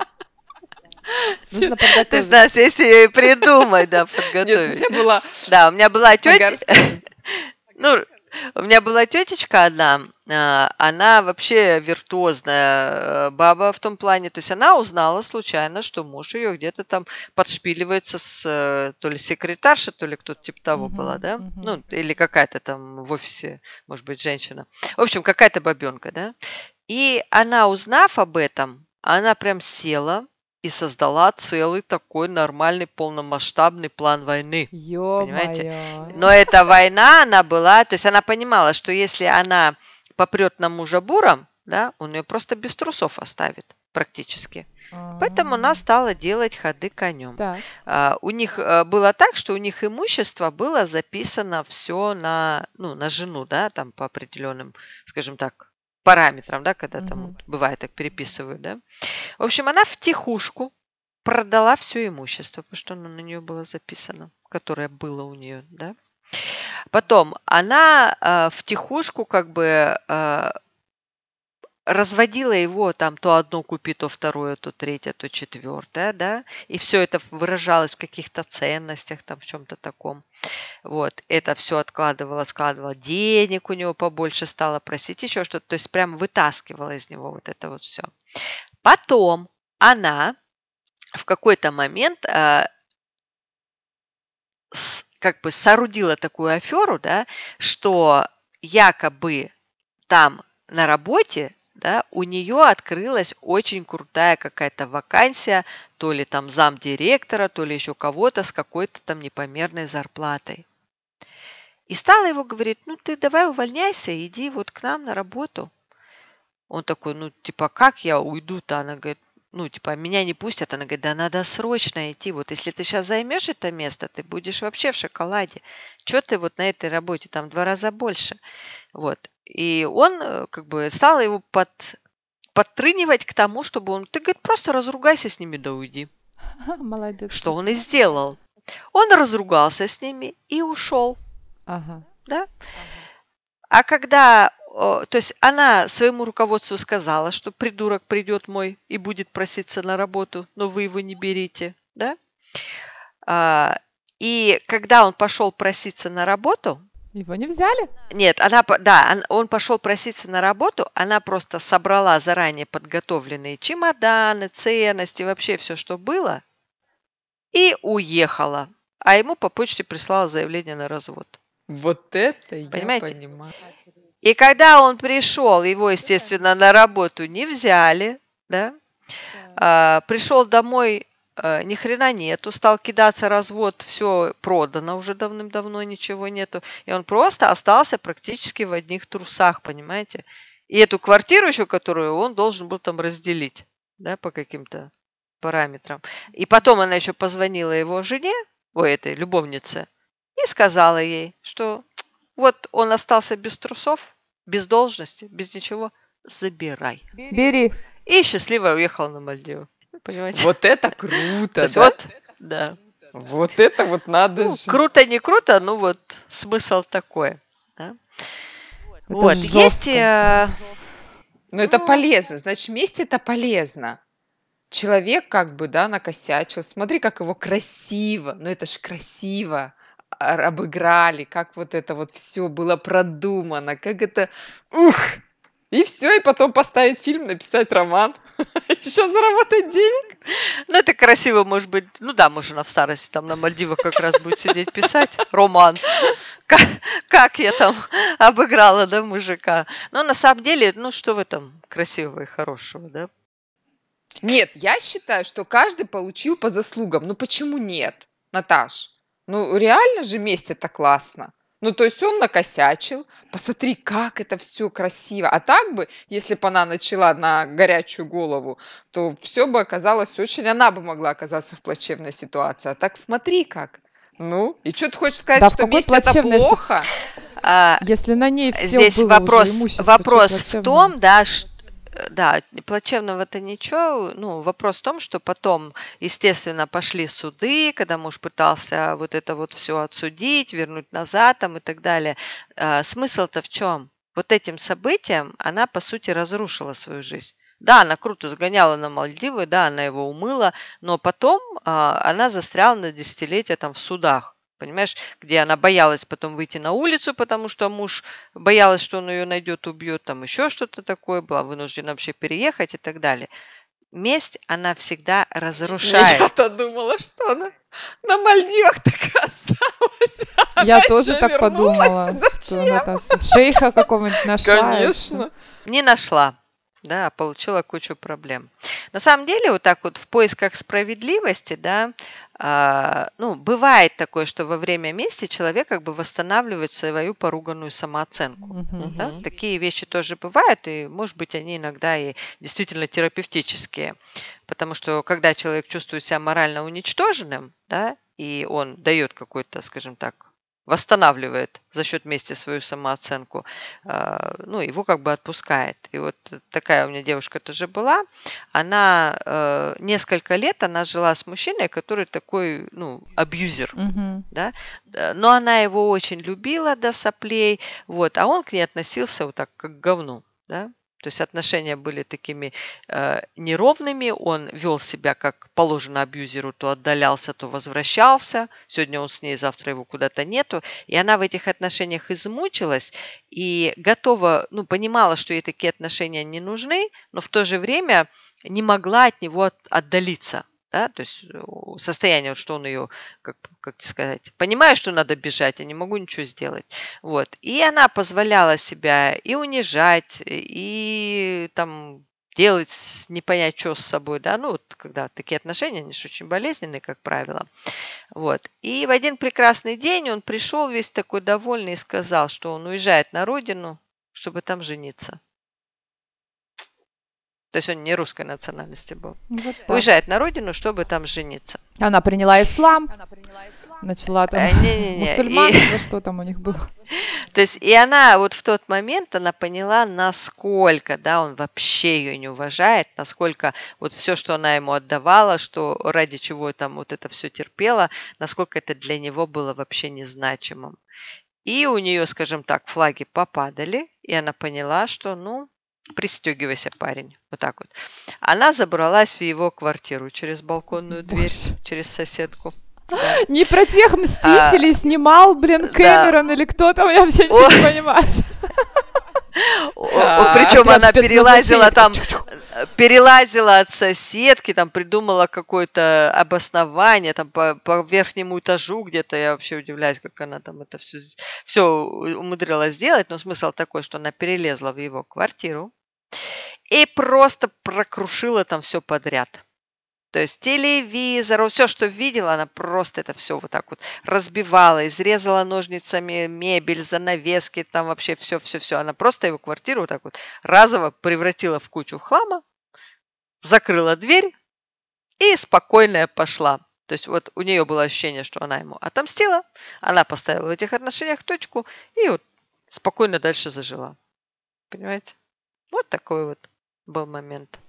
Нужно подготовить. Ты знаешь, если и придумать, да, подготовить. Нет, у меня была... Да, у меня была тетя... Ну, у меня была тетечка одна, она вообще виртуозная э, баба в том плане, то есть она узнала случайно, что муж ее где-то там подшпиливается с э, то ли секретарша, то ли кто-то типа того uh-huh, была, да, uh-huh. ну или какая-то там в офисе, может быть, женщина. В общем, какая-то бабенка, да. И она, узнав об этом, она прям села, и создала целый такой нормальный полномасштабный план войны. Ё понимаете? Но эта война, она была, то есть она понимала, что если она попрет на мужа буром, да, он ее просто без трусов оставит практически. А-а-а. Поэтому она стала делать ходы конем. А, у них а, было так, что у них имущество было записано все на, ну, на жену, да, там по определенным, скажем так, параметрам, да, когда там угу. бывает так переписывают, да. В общем, она в тихушку продала все имущество, потому что оно на нее было записано, которое было у нее, да. Потом она э, в тихушку как бы э, разводила его там то одно купи, то второе, то третье, то четвертое, да, и все это выражалось в каких-то ценностях, там в чем-то таком. Вот, это все откладывала, складывала, денег у него побольше стала просить, еще что-то, то есть прям вытаскивала из него вот это вот все. Потом она в какой-то момент э, как бы соорудила такую аферу, да, что якобы там на работе да, у нее открылась очень крутая какая-то вакансия, то ли там замдиректора, то ли еще кого-то с какой-то там непомерной зарплатой. И стала его говорить, ну ты давай увольняйся, иди вот к нам на работу. Он такой, ну типа, как я уйду-то? Она говорит, ну, типа, меня не пустят. Она говорит, да надо срочно идти. Вот если ты сейчас займешь это место, ты будешь вообще в шоколаде. Что ты вот на этой работе? Там в два раза больше. Вот. И он э, как бы стал его под, подтрынивать к тому, чтобы он... Ты, говорит, просто разругайся с ними, да уйди. Молодец. Что он и сделал. Он разругался с ними и ушел. Ага. Да? А когда, то есть она своему руководству сказала, что придурок придет мой и будет проситься на работу, но вы его не берите, да? А, и когда он пошел проситься на работу, Его не взяли? нет, она, да, он- пошел проситься на работу, она просто собрала заранее подготовленные чемоданы, ценности, вообще все, что было, и уехала. А ему по почте прислала заявление на развод. Вот это я Понимаете? понимаю. И когда он пришел, его, естественно, на работу не взяли, да, А, пришел домой, а, ни хрена нету, стал кидаться развод, все продано уже давным-давно, ничего нету. И он просто остался практически в одних трусах, понимаете? И эту квартиру еще, которую он должен был там разделить, да, по каким-то параметрам. И потом она еще позвонила его жене, ой, этой любовнице, и сказала ей, что вот он остался без трусов, без должности, без ничего, забирай. Бери. И счастливо уехала на Мальдивы. Понимаете? Вот это То круто, есть да? вот, да. Вот это вот надо Ну, же. круто, не круто, ну вот смысл такой. да. Это вот, есть... жестко. э, Но это Ну. полезно. Значит, вместе это полезно. Человек как бы, да, накосячил. Смотри, как его красиво. Ну это ж красиво обыграли, как вот это вот все было продумано, как это... Ух! И все, и потом поставить фильм, написать роман, еще заработать денег. Ну, это красиво, может быть. Ну да, может, она в старости там на Мальдивах как раз будет сидеть писать роман. Как, как я там обыграла, да, мужика. Но на самом деле, ну, что в этом красивого и хорошего, да? Нет, я считаю, что каждый получил по заслугам. Ну почему нет, Наташ? Ну реально же месть это классно. Ну то есть он накосячил, посмотри, как это все красиво. А так бы, если бы она начала на горячую голову, то все бы оказалось очень, она бы могла оказаться в плачевной ситуации. А так смотри как. Ну, и что ты хочешь сказать, Да в что какой месть это плачевной си- плохо? А, Если на ней все Здесь было вопрос, уже имущество, чё вопрос в плачевного? том, да, ш- да, плачевного-то ничего, ну, вопрос в том, что потом, естественно, пошли суды, когда муж пытался вот это вот все отсудить, вернуть назад там и так далее. А, Смысл-то в чем? Вот этим событием она, по сути, разрушила свою жизнь. Да, она круто сгоняла на Мальдивы, да, она его умыла, но потом а, она застряла на десятилетия там в судах. Понимаешь, где она боялась потом выйти на улицу, потому что муж боялась, что он ее найдет, убьет, там еще что-то такое, была вынуждена вообще переехать и так далее. Месть, она всегда разрушает. Я-то думала, что она на Мальдивах так осталась. Я Она тоже так вернулась. подумала, что она там шейха какого-нибудь нашла. Конечно. Не нашла, да, получила кучу проблем. На самом деле, вот так вот в поисках справедливости, да, а, ну, бывает такое, что во время мести человек как бы восстанавливает свою поруганную самооценку. Мгм. Да? Такие вещи тоже бывают, и, может быть, они иногда и действительно терапевтические. Потому что когда человек чувствует себя морально уничтоженным, да, и он дает какой-то, скажем так, восстанавливает за счет мести свою самооценку, а, ну, его как бы отпускает. И вот такая у меня девушка тоже была. Она э, несколько лет она жила с мужчиной, который такой, ну, абьюзер Мгм. да, э, но она его очень любила до соплей, вот, а он к ней относился вот так, как к говну, да, то есть отношения были такими э, неровными, он вел себя как положено абьюзеру, то отдалялся, то возвращался, сегодня он с ней, завтра его куда-то нету, и она в этих отношениях измучилась и готова, ну, понимала, что ей такие отношения не нужны, но в то же время не могла от него от- отдалиться, да, то есть э, состояние, что он ее, как, как сказать, понимаю, что надо бежать, я не могу ничего сделать, вот, и она позволяла себя и унижать, и там делать не понять, что с собой, да, ну, вот когда такие отношения, они же очень болезненные, как правило, вот, и в один прекрасный день он пришел весь такой довольный и сказал, что он уезжает на родину, чтобы там жениться. То есть он не русской национальности был. Вот так. Уезжает на родину, чтобы там жениться. Она приняла ислам, начала там Э, не-не-не, и- мусульманство, что там у них было. То есть, и она вот в тот момент, она поняла, насколько, да, он вообще ее не уважает, насколько вот все, что она ему отдавала, что ради чего там вот это все терпела, насколько это для него было вообще незначимым. И у нее, скажем так, флаги попадали, и она поняла, что, ну, пристегивайся, парень. Вот так вот. Она забралась в его квартиру через балконную дверь, Боже. через соседку. Не про тех мстителей а, снимал, блин, Кэмерон да. или кто там, я вообще ничего не понимаю. Причем она перелазила там, перелазила от соседки, там придумала какое-то обоснование, там по, по верхнему этажу где-то, я вообще удивляюсь, как она там это все, все умудрилась сделать, но смысл такой, что она перелезла в его квартиру и просто прокрушила там все подряд. То есть телевизор, все, что видела, она просто это все вот так вот разбивала, изрезала ножницами мебель, занавески, там вообще все-все-все. Она просто его квартиру вот так вот разово превратила в кучу хлама, закрыла дверь и спокойная пошла. То есть вот у нее было ощущение, что она ему отомстила, она поставила в этих отношениях точку и вот спокойно дальше зажила. Понимаете? Вот такой вот был момент.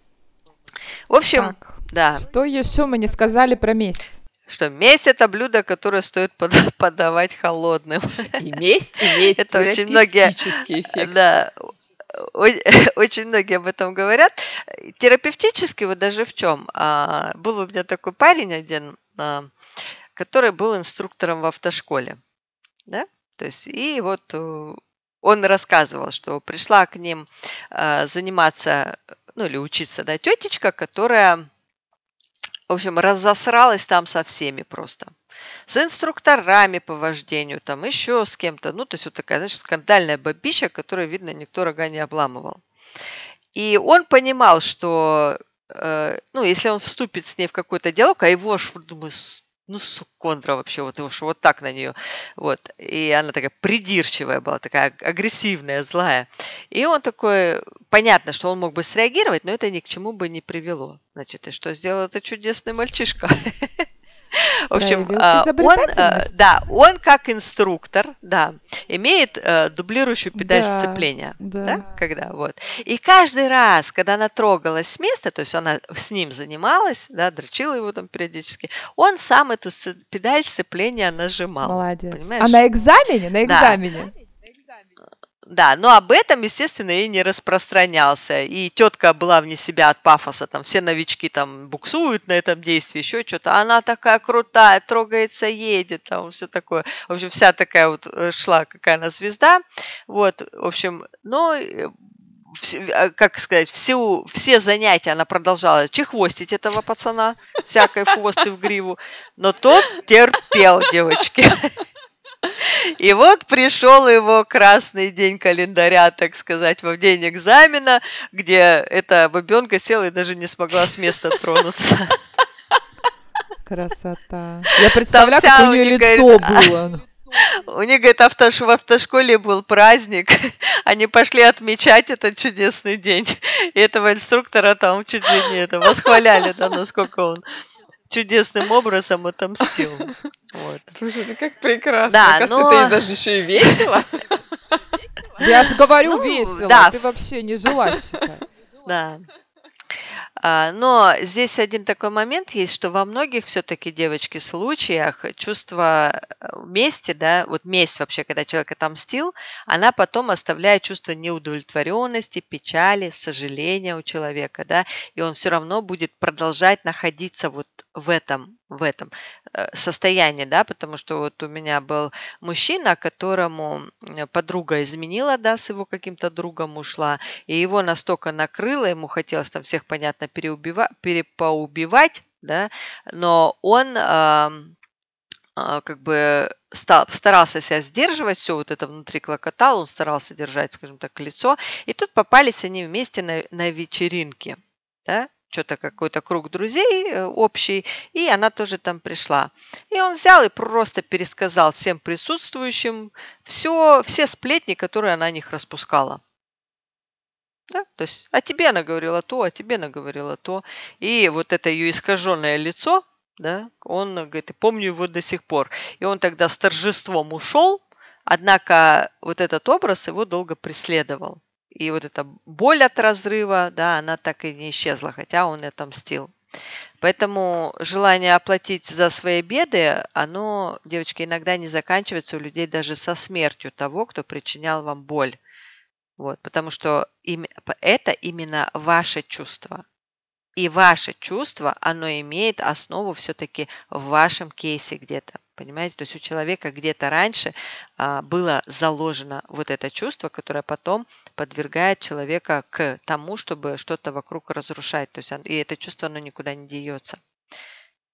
В общем, так, да. Что еще мы не сказали про месть? Что месть это блюдо, которое стоит подавать холодным. И месть имеет это очень многие, эффект. Да, очень многие об этом говорят. Терапевтически вот даже в чем? А, был у меня такой парень один, а, который был инструктором в автошколе. Да? То есть, и вот э, он рассказывал, что пришла к ним а, заниматься ну или учиться, да, тетечка, которая, в общем, разосралась там со всеми просто. С инструкторами по вождению, там еще с кем-то. Ну, то есть вот такая, знаешь, скандальная бабища, которая, видно, никто рога не обламывал. И он понимал, что, э, ну, если он вступит с ней в какой-то диалог, а его аж, думаю, ну, сукондра вообще, вот, уж вот так на нее. Вот. И она такая придирчивая была, такая агрессивная, злая. И он такой, понятно, что он мог бы среагировать, но это ни к чему бы не привело. Значит, и что сделал этот чудесный мальчишка? В общем, а, он, а, да, он как инструктор, да, имеет э, дублирующую педаль да, сцепления, да. да, когда вот. И каждый раз, когда она трогалась с места, то есть она с ним занималась, да, дрочила его там периодически, он сам эту педаль сцепления нажимал. Молодец. Понимаешь? А на экзамене, на экзамене? Да. Да, но об этом, естественно, и не распространялся. И тетка была вне себя от пафоса, там все новички там буксуют на этом действии, еще что-то. Она такая крутая, трогается, едет, там все такое. В общем, вся такая вот э, шла, какая она звезда. Вот, в общем, но э, э, как сказать, все, все занятия она продолжала чехвостить этого пацана, всякой хвосты в гриву, но тот терпел, девочки. И вот пришел его красный день календаря, так сказать, во день экзамена, где эта бабенка села и даже не смогла с места тронуться. Красота. Я представляю, как у нее лицо было. У них, говорит, автош... в автошколе был праздник. Они пошли отмечать этот чудесный день. И этого инструктора там чуть ли не это восхваляли, да, насколько он чудесным образом отомстил. Вот. Слушай, это как прекрасно. Да, Оказывается, но... это даже еще и весело. Я же говорю ну, весело, да. ты вообще не жила. Да. А, но здесь один такой момент есть, что во многих все-таки девочки случаях чувство э, мести, да, вот месть вообще, когда человек отомстил, она потом оставляет чувство неудовлетворенности, печали, сожаления у человека, да, и он все равно будет продолжать находиться вот в этом, в этом э, состоянии, да, потому что вот у меня был мужчина, которому подруга изменила, да, с его каким-то другом ушла, и его настолько накрыло, ему хотелось там всех, понятно, переубивать, перепоубивать, да, но он э, как бы стал, старался себя сдерживать, все вот это внутри клокотал, он старался держать, скажем так, лицо, и тут попались они вместе на, на вечеринке, да, что-то какой-то круг друзей э, общий, и она тоже там пришла. И он взял и просто пересказал всем присутствующим все, все сплетни, которые она о них распускала. Да? То есть о тебе она говорила то, о тебе она говорила то. И вот это ее искаженное лицо, да, он говорит, помню его до сих пор. И он тогда с торжеством ушел, Однако вот этот образ его долго преследовал. И вот эта боль от разрыва, да, она так и не исчезла, хотя он отомстил. Поэтому желание оплатить за свои беды, оно, девочки, иногда не заканчивается у людей даже со смертью того, кто причинял вам боль. Вот, потому что это именно ваше чувство. И ваше чувство, оно имеет основу все-таки в вашем кейсе где-то. Понимаете? То есть у человека где-то раньше а, было заложено вот это чувство, которое потом подвергает человека к тому, чтобы что-то вокруг разрушать. То есть и это чувство, оно никуда не деется.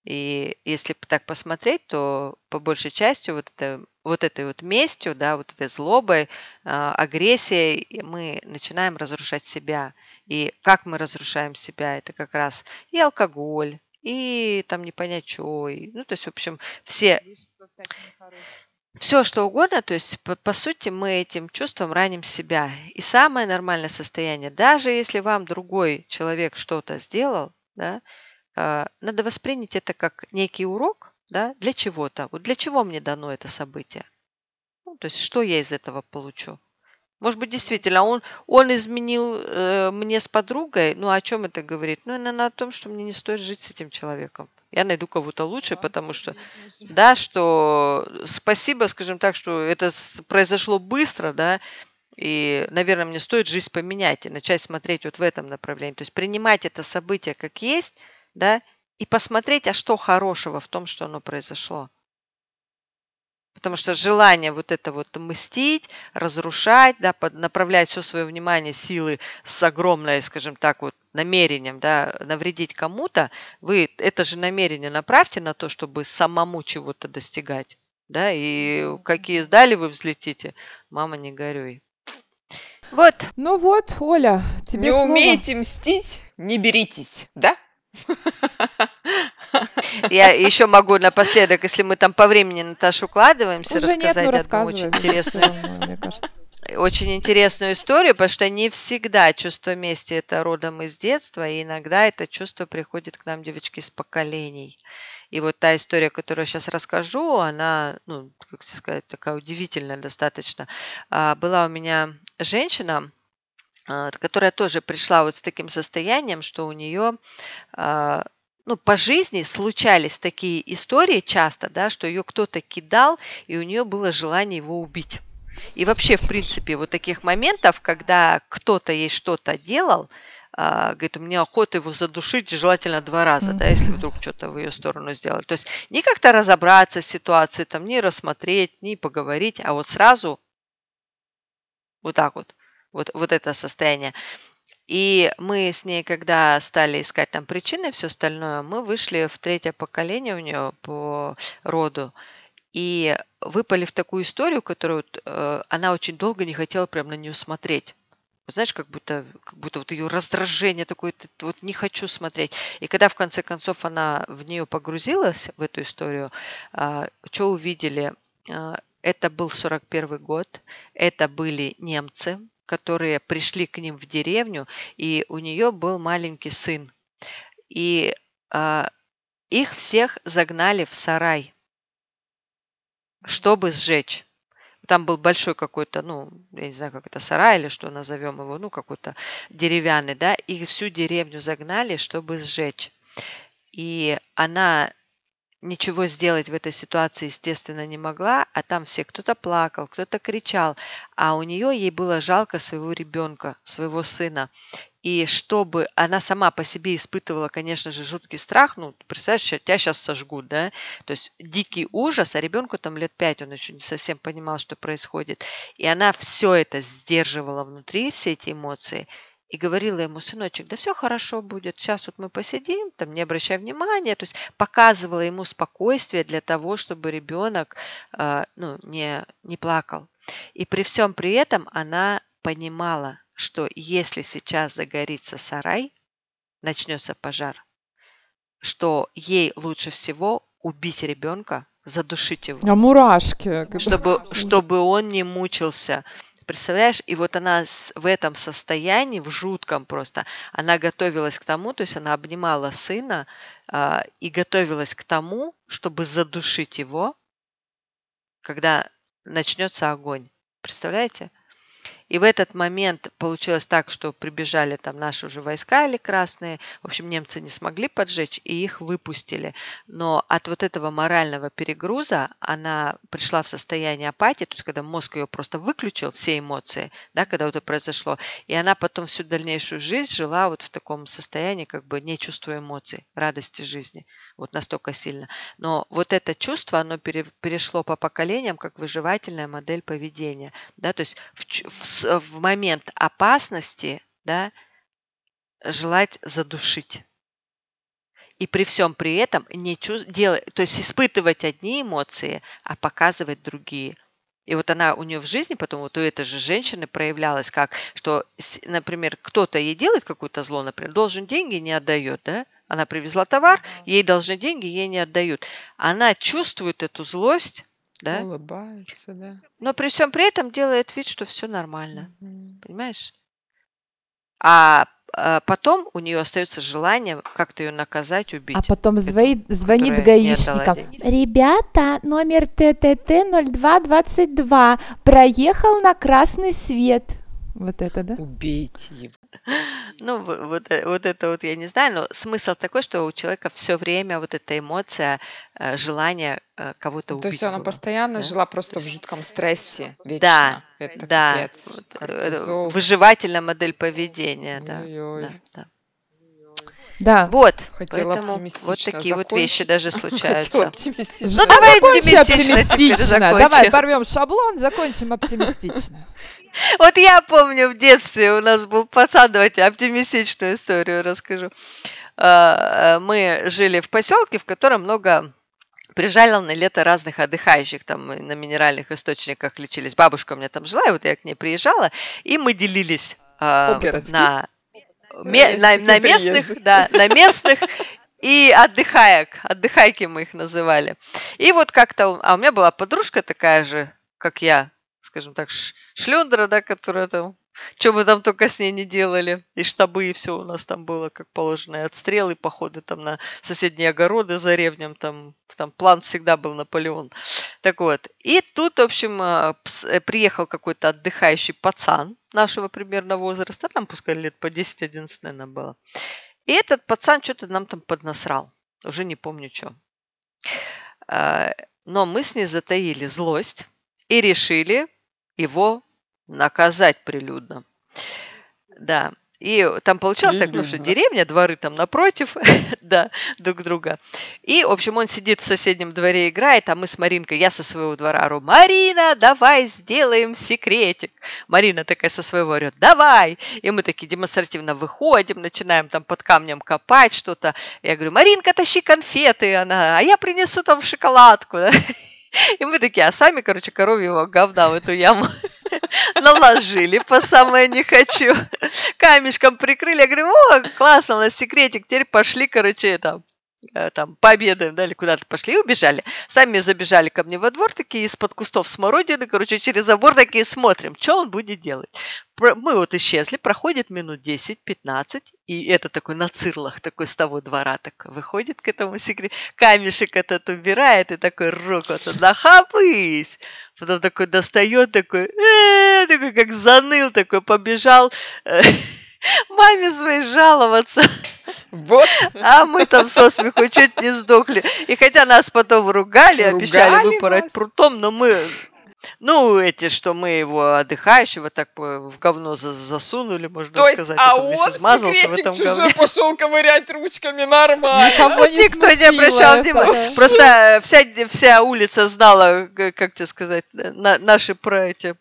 И если так посмотреть, то по большей части вот, это, вот этой вот местью, да, вот этой злобой, э, агрессией мы начинаем разрушать себя. И как мы разрушаем себя, это как раз и алкоголь, и там не понять что, и, ну то есть в общем все все что угодно, то есть по, по сути мы этим чувством раним себя. И самое нормальное состояние, даже если вам другой человек что-то сделал, да, а, надо воспринять это как некий урок да, для чего-то. Вот для чего мне дано это событие? Ну, то есть что я из этого получу? Может быть, действительно, он, он изменил э, мне с подругой. Ну, о чем это говорит? Ну, наверное, о том, что мне не стоит жить с этим человеком. Я найду кого-то лучше, потому что, да, что спасибо, скажем так, что это произошло быстро, да, и, наверное, мне стоит жизнь поменять и начать смотреть вот в этом направлении. То есть принимать это событие как есть – да, и посмотреть, а что хорошего в том, что оно произошло. Потому что желание вот это вот мстить, разрушать, да, под, направлять все свое внимание, силы с огромной, скажем так, вот намерением, да, навредить кому-то, вы это же намерение направьте на то, чтобы самому чего-то достигать. Да, и какие сдали вы взлетите, мама, не горюй. Вот. Ну вот, Оля, тебе Не слово. умеете мстить, не беритесь, да? Я еще могу напоследок, если мы там по времени, Наташа, укладываемся, Уже нет, рассказать одну очень интересную, очень интересную историю, потому что не всегда чувство мести это родом из детства, и иногда это чувство приходит к нам, девочки, с поколений. И вот та история, которую я сейчас расскажу, она, ну, как сказать, такая удивительная достаточно. А, была у меня женщина, а, которая тоже пришла вот с таким состоянием, что у нее а, ну, по жизни случались такие истории часто, да, что ее кто-то кидал, и у нее было желание его убить. И вообще, в принципе, вот таких моментов, когда кто-то ей что-то делал, а, говорит, у меня охота его задушить, желательно два раза, да, если вдруг что-то в ее сторону сделали. То есть не как-то разобраться с ситуацией, там, не рассмотреть, не поговорить, а вот сразу вот так вот вот, вот это состояние. И мы с ней, когда стали искать там причины и все остальное, мы вышли в третье поколение у нее по роду. И выпали в такую историю, которую э, она очень долго не хотела прям на нее смотреть. Знаешь, как будто, как будто вот ее раздражение такое, вот не хочу смотреть. И когда в конце концов она в нее погрузилась, в эту историю, э, что увидели? Э, это был 41 год, это были немцы, которые пришли к ним в деревню, и у нее был маленький сын. И э, их всех загнали в сарай, чтобы сжечь. Там был большой какой-то, ну, я не знаю, как это, сарай или что назовем его, ну, какой-то деревянный, да, и всю деревню загнали, чтобы сжечь. И она ничего сделать в этой ситуации, естественно, не могла, а там все кто-то плакал, кто-то кричал, а у нее ей было жалко своего ребенка, своего сына. И чтобы она сама по себе испытывала, конечно же, жуткий страх, ну, представляешь, тебя сейчас сожгут, да, то есть дикий ужас, а ребенку там лет пять, он еще не совсем понимал, что происходит. И она все это сдерживала внутри, все эти эмоции, и говорила ему, сыночек, да все хорошо будет, сейчас вот мы посидим, там не обращай внимания, то есть показывала ему спокойствие для того, чтобы ребенок э, ну, не, не плакал. И при всем при этом она понимала, что если сейчас загорится сарай, начнется пожар, что ей лучше всего убить ребенка, задушить его. А мурашки. Чтобы, чтобы он не мучился. Представляешь, и вот она в этом состоянии, в жутком просто, она готовилась к тому, то есть она обнимала сына э, и готовилась к тому, чтобы задушить его, когда начнется огонь. Представляете? И в этот момент получилось так, что прибежали там наши уже войска или красные. В общем, немцы не смогли поджечь, и их выпустили. Но от вот этого морального перегруза она пришла в состояние апатии, то есть когда мозг ее просто выключил, все эмоции, да, когда вот это произошло. И она потом всю дальнейшую жизнь жила вот в таком состоянии, как бы не чувствуя эмоций, радости жизни. Вот настолько сильно. Но вот это чувство, оно перешло по поколениям, как выживательная модель поведения. Да, то есть в, в в момент опасности, да, желать задушить. И при всем при этом не чувств... делать, то есть испытывать одни эмоции, а показывать другие. И вот она у нее в жизни потом, вот у этой же женщины проявлялась как, что, например, кто-то ей делает какое-то зло, например, должен деньги, не отдает, да? Она привезла товар, ей должны деньги, ей не отдают. Она чувствует эту злость, да? Улыбается, да. Но при всем при этом делает вид, что все нормально. Угу. Понимаешь? А, а потом у нее остается желание как-то ее наказать, убить. А потом звонит, звонит гаишникам. Ребята, номер ТТТ 0222 проехал на красный свет. Вот это, да? Убейте его. Ну, вот, э, вот это вот я не знаю, но смысл такой, что у человека все время вот эта эмоция, э, желание э, кого-то убить. То есть она было, постоянно да? жила просто в жутком стрессе вечно. Да, это да. Капец, Выживательная модель поведения, да, да, да. Да. Вот. Хотела Поэтому вот такие закончить. вот вещи даже случаются. Оптимистично. Ну давай оптимистично, оптимистично. Давай порвем шаблон, закончим оптимистично. Вот я помню в детстве у нас был пацан, давайте оптимистичную историю расскажу. А, мы жили в поселке, в котором много приезжало на лето разных отдыхающих, там на минеральных источниках лечились. Бабушка у меня там жила, и вот я к ней приезжала, и мы делились э, на на, на местных, да, на местных и отдыхаек, отдыхайки мы их называли. И вот как-то, а у меня была подружка такая же, как я, скажем так, шлендра, да, которая там, что мы там только с ней не делали, и штабы, и все у нас там было, как положено, и отстрелы, походы там на соседние огороды за ревнем, там, там план всегда был Наполеон. Так вот, и тут, в общем, а, э, приехал какой-то отдыхающий пацан нашего примерно возраста, там пускай лет по 10-11, наверное, было. И этот пацан что-то нам там поднасрал, уже не помню что. А, но мы с ней затаили злость и решили его наказать прилюдно. Да. И там получалось так, ну что, деревня, дворы там напротив, да, друг друга. И, в общем, он сидит в соседнем дворе, играет, а мы с Маринкой, я со своего двора ору, Марина, давай сделаем секретик. Марина такая со своего орет, давай. И мы такие демонстративно выходим, начинаем там под камнем копать что-то. Я говорю, Маринка, тащи конфеты. Она, а я принесу там шоколадку. И мы такие, а сами, короче, коровьего говна в эту яму наложили по самое не хочу. Камешком прикрыли. Я говорю, о, классно, у нас секретик. Теперь пошли, короче, там, Э, там пообедаем, да, или куда-то пошли и убежали. Сами забежали ко мне во двор, такие из-под кустов смородины, короче, через забор такие смотрим, что он будет делать. Мы вот исчезли, проходит минут 10-15, и это такой на цирлах, такой с того двора так выходит к этому секрет, камешек этот убирает, и такой рук вот нахапысь. Потом такой достает, такой, э, такой как заныл, такой побежал э, маме своей жаловаться. Вот. А мы там со смеху чуть не сдохли. И хотя нас потом ругали, ругали обещали выпороть прутом, но мы ну, эти, что мы его отдыхающего так в говно засунули, можно То сказать. а он смазался в этом чужой говне. пошел ковырять ручками нормально. Никого не Никто не обращал внимания. Просто вся, вся улица знала, как тебе сказать, на, наши про эти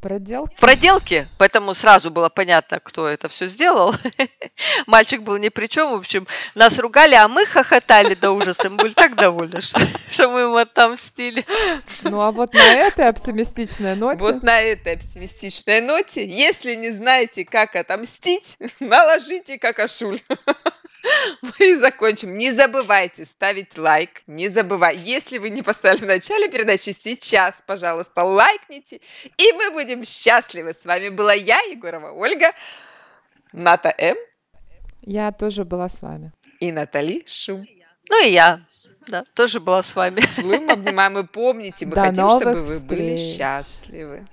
Проделки? Проделки, поэтому сразу было понятно, кто это все сделал. Мальчик был ни при чем, в общем, нас ругали, а мы хохотали до ужаса. Мы были так довольны, что, что мы ему отомстили. Ну а вот на этой оптимистичной ноте... Вот на этой оптимистичной ноте, если не знаете, как отомстить, наложите какашуль. Мы закончим. Не забывайте ставить лайк. Не забывайте. Если вы не поставили в начале передачи, сейчас, пожалуйста, лайкните. И мы будем счастливы. С вами была я, Егорова Ольга, Ната М. Я тоже была с вами. И Натали Шум. Ну и я. да, тоже была с вами. Целуем, обнимаем и помните, мы До хотим, чтобы вы были счастливы.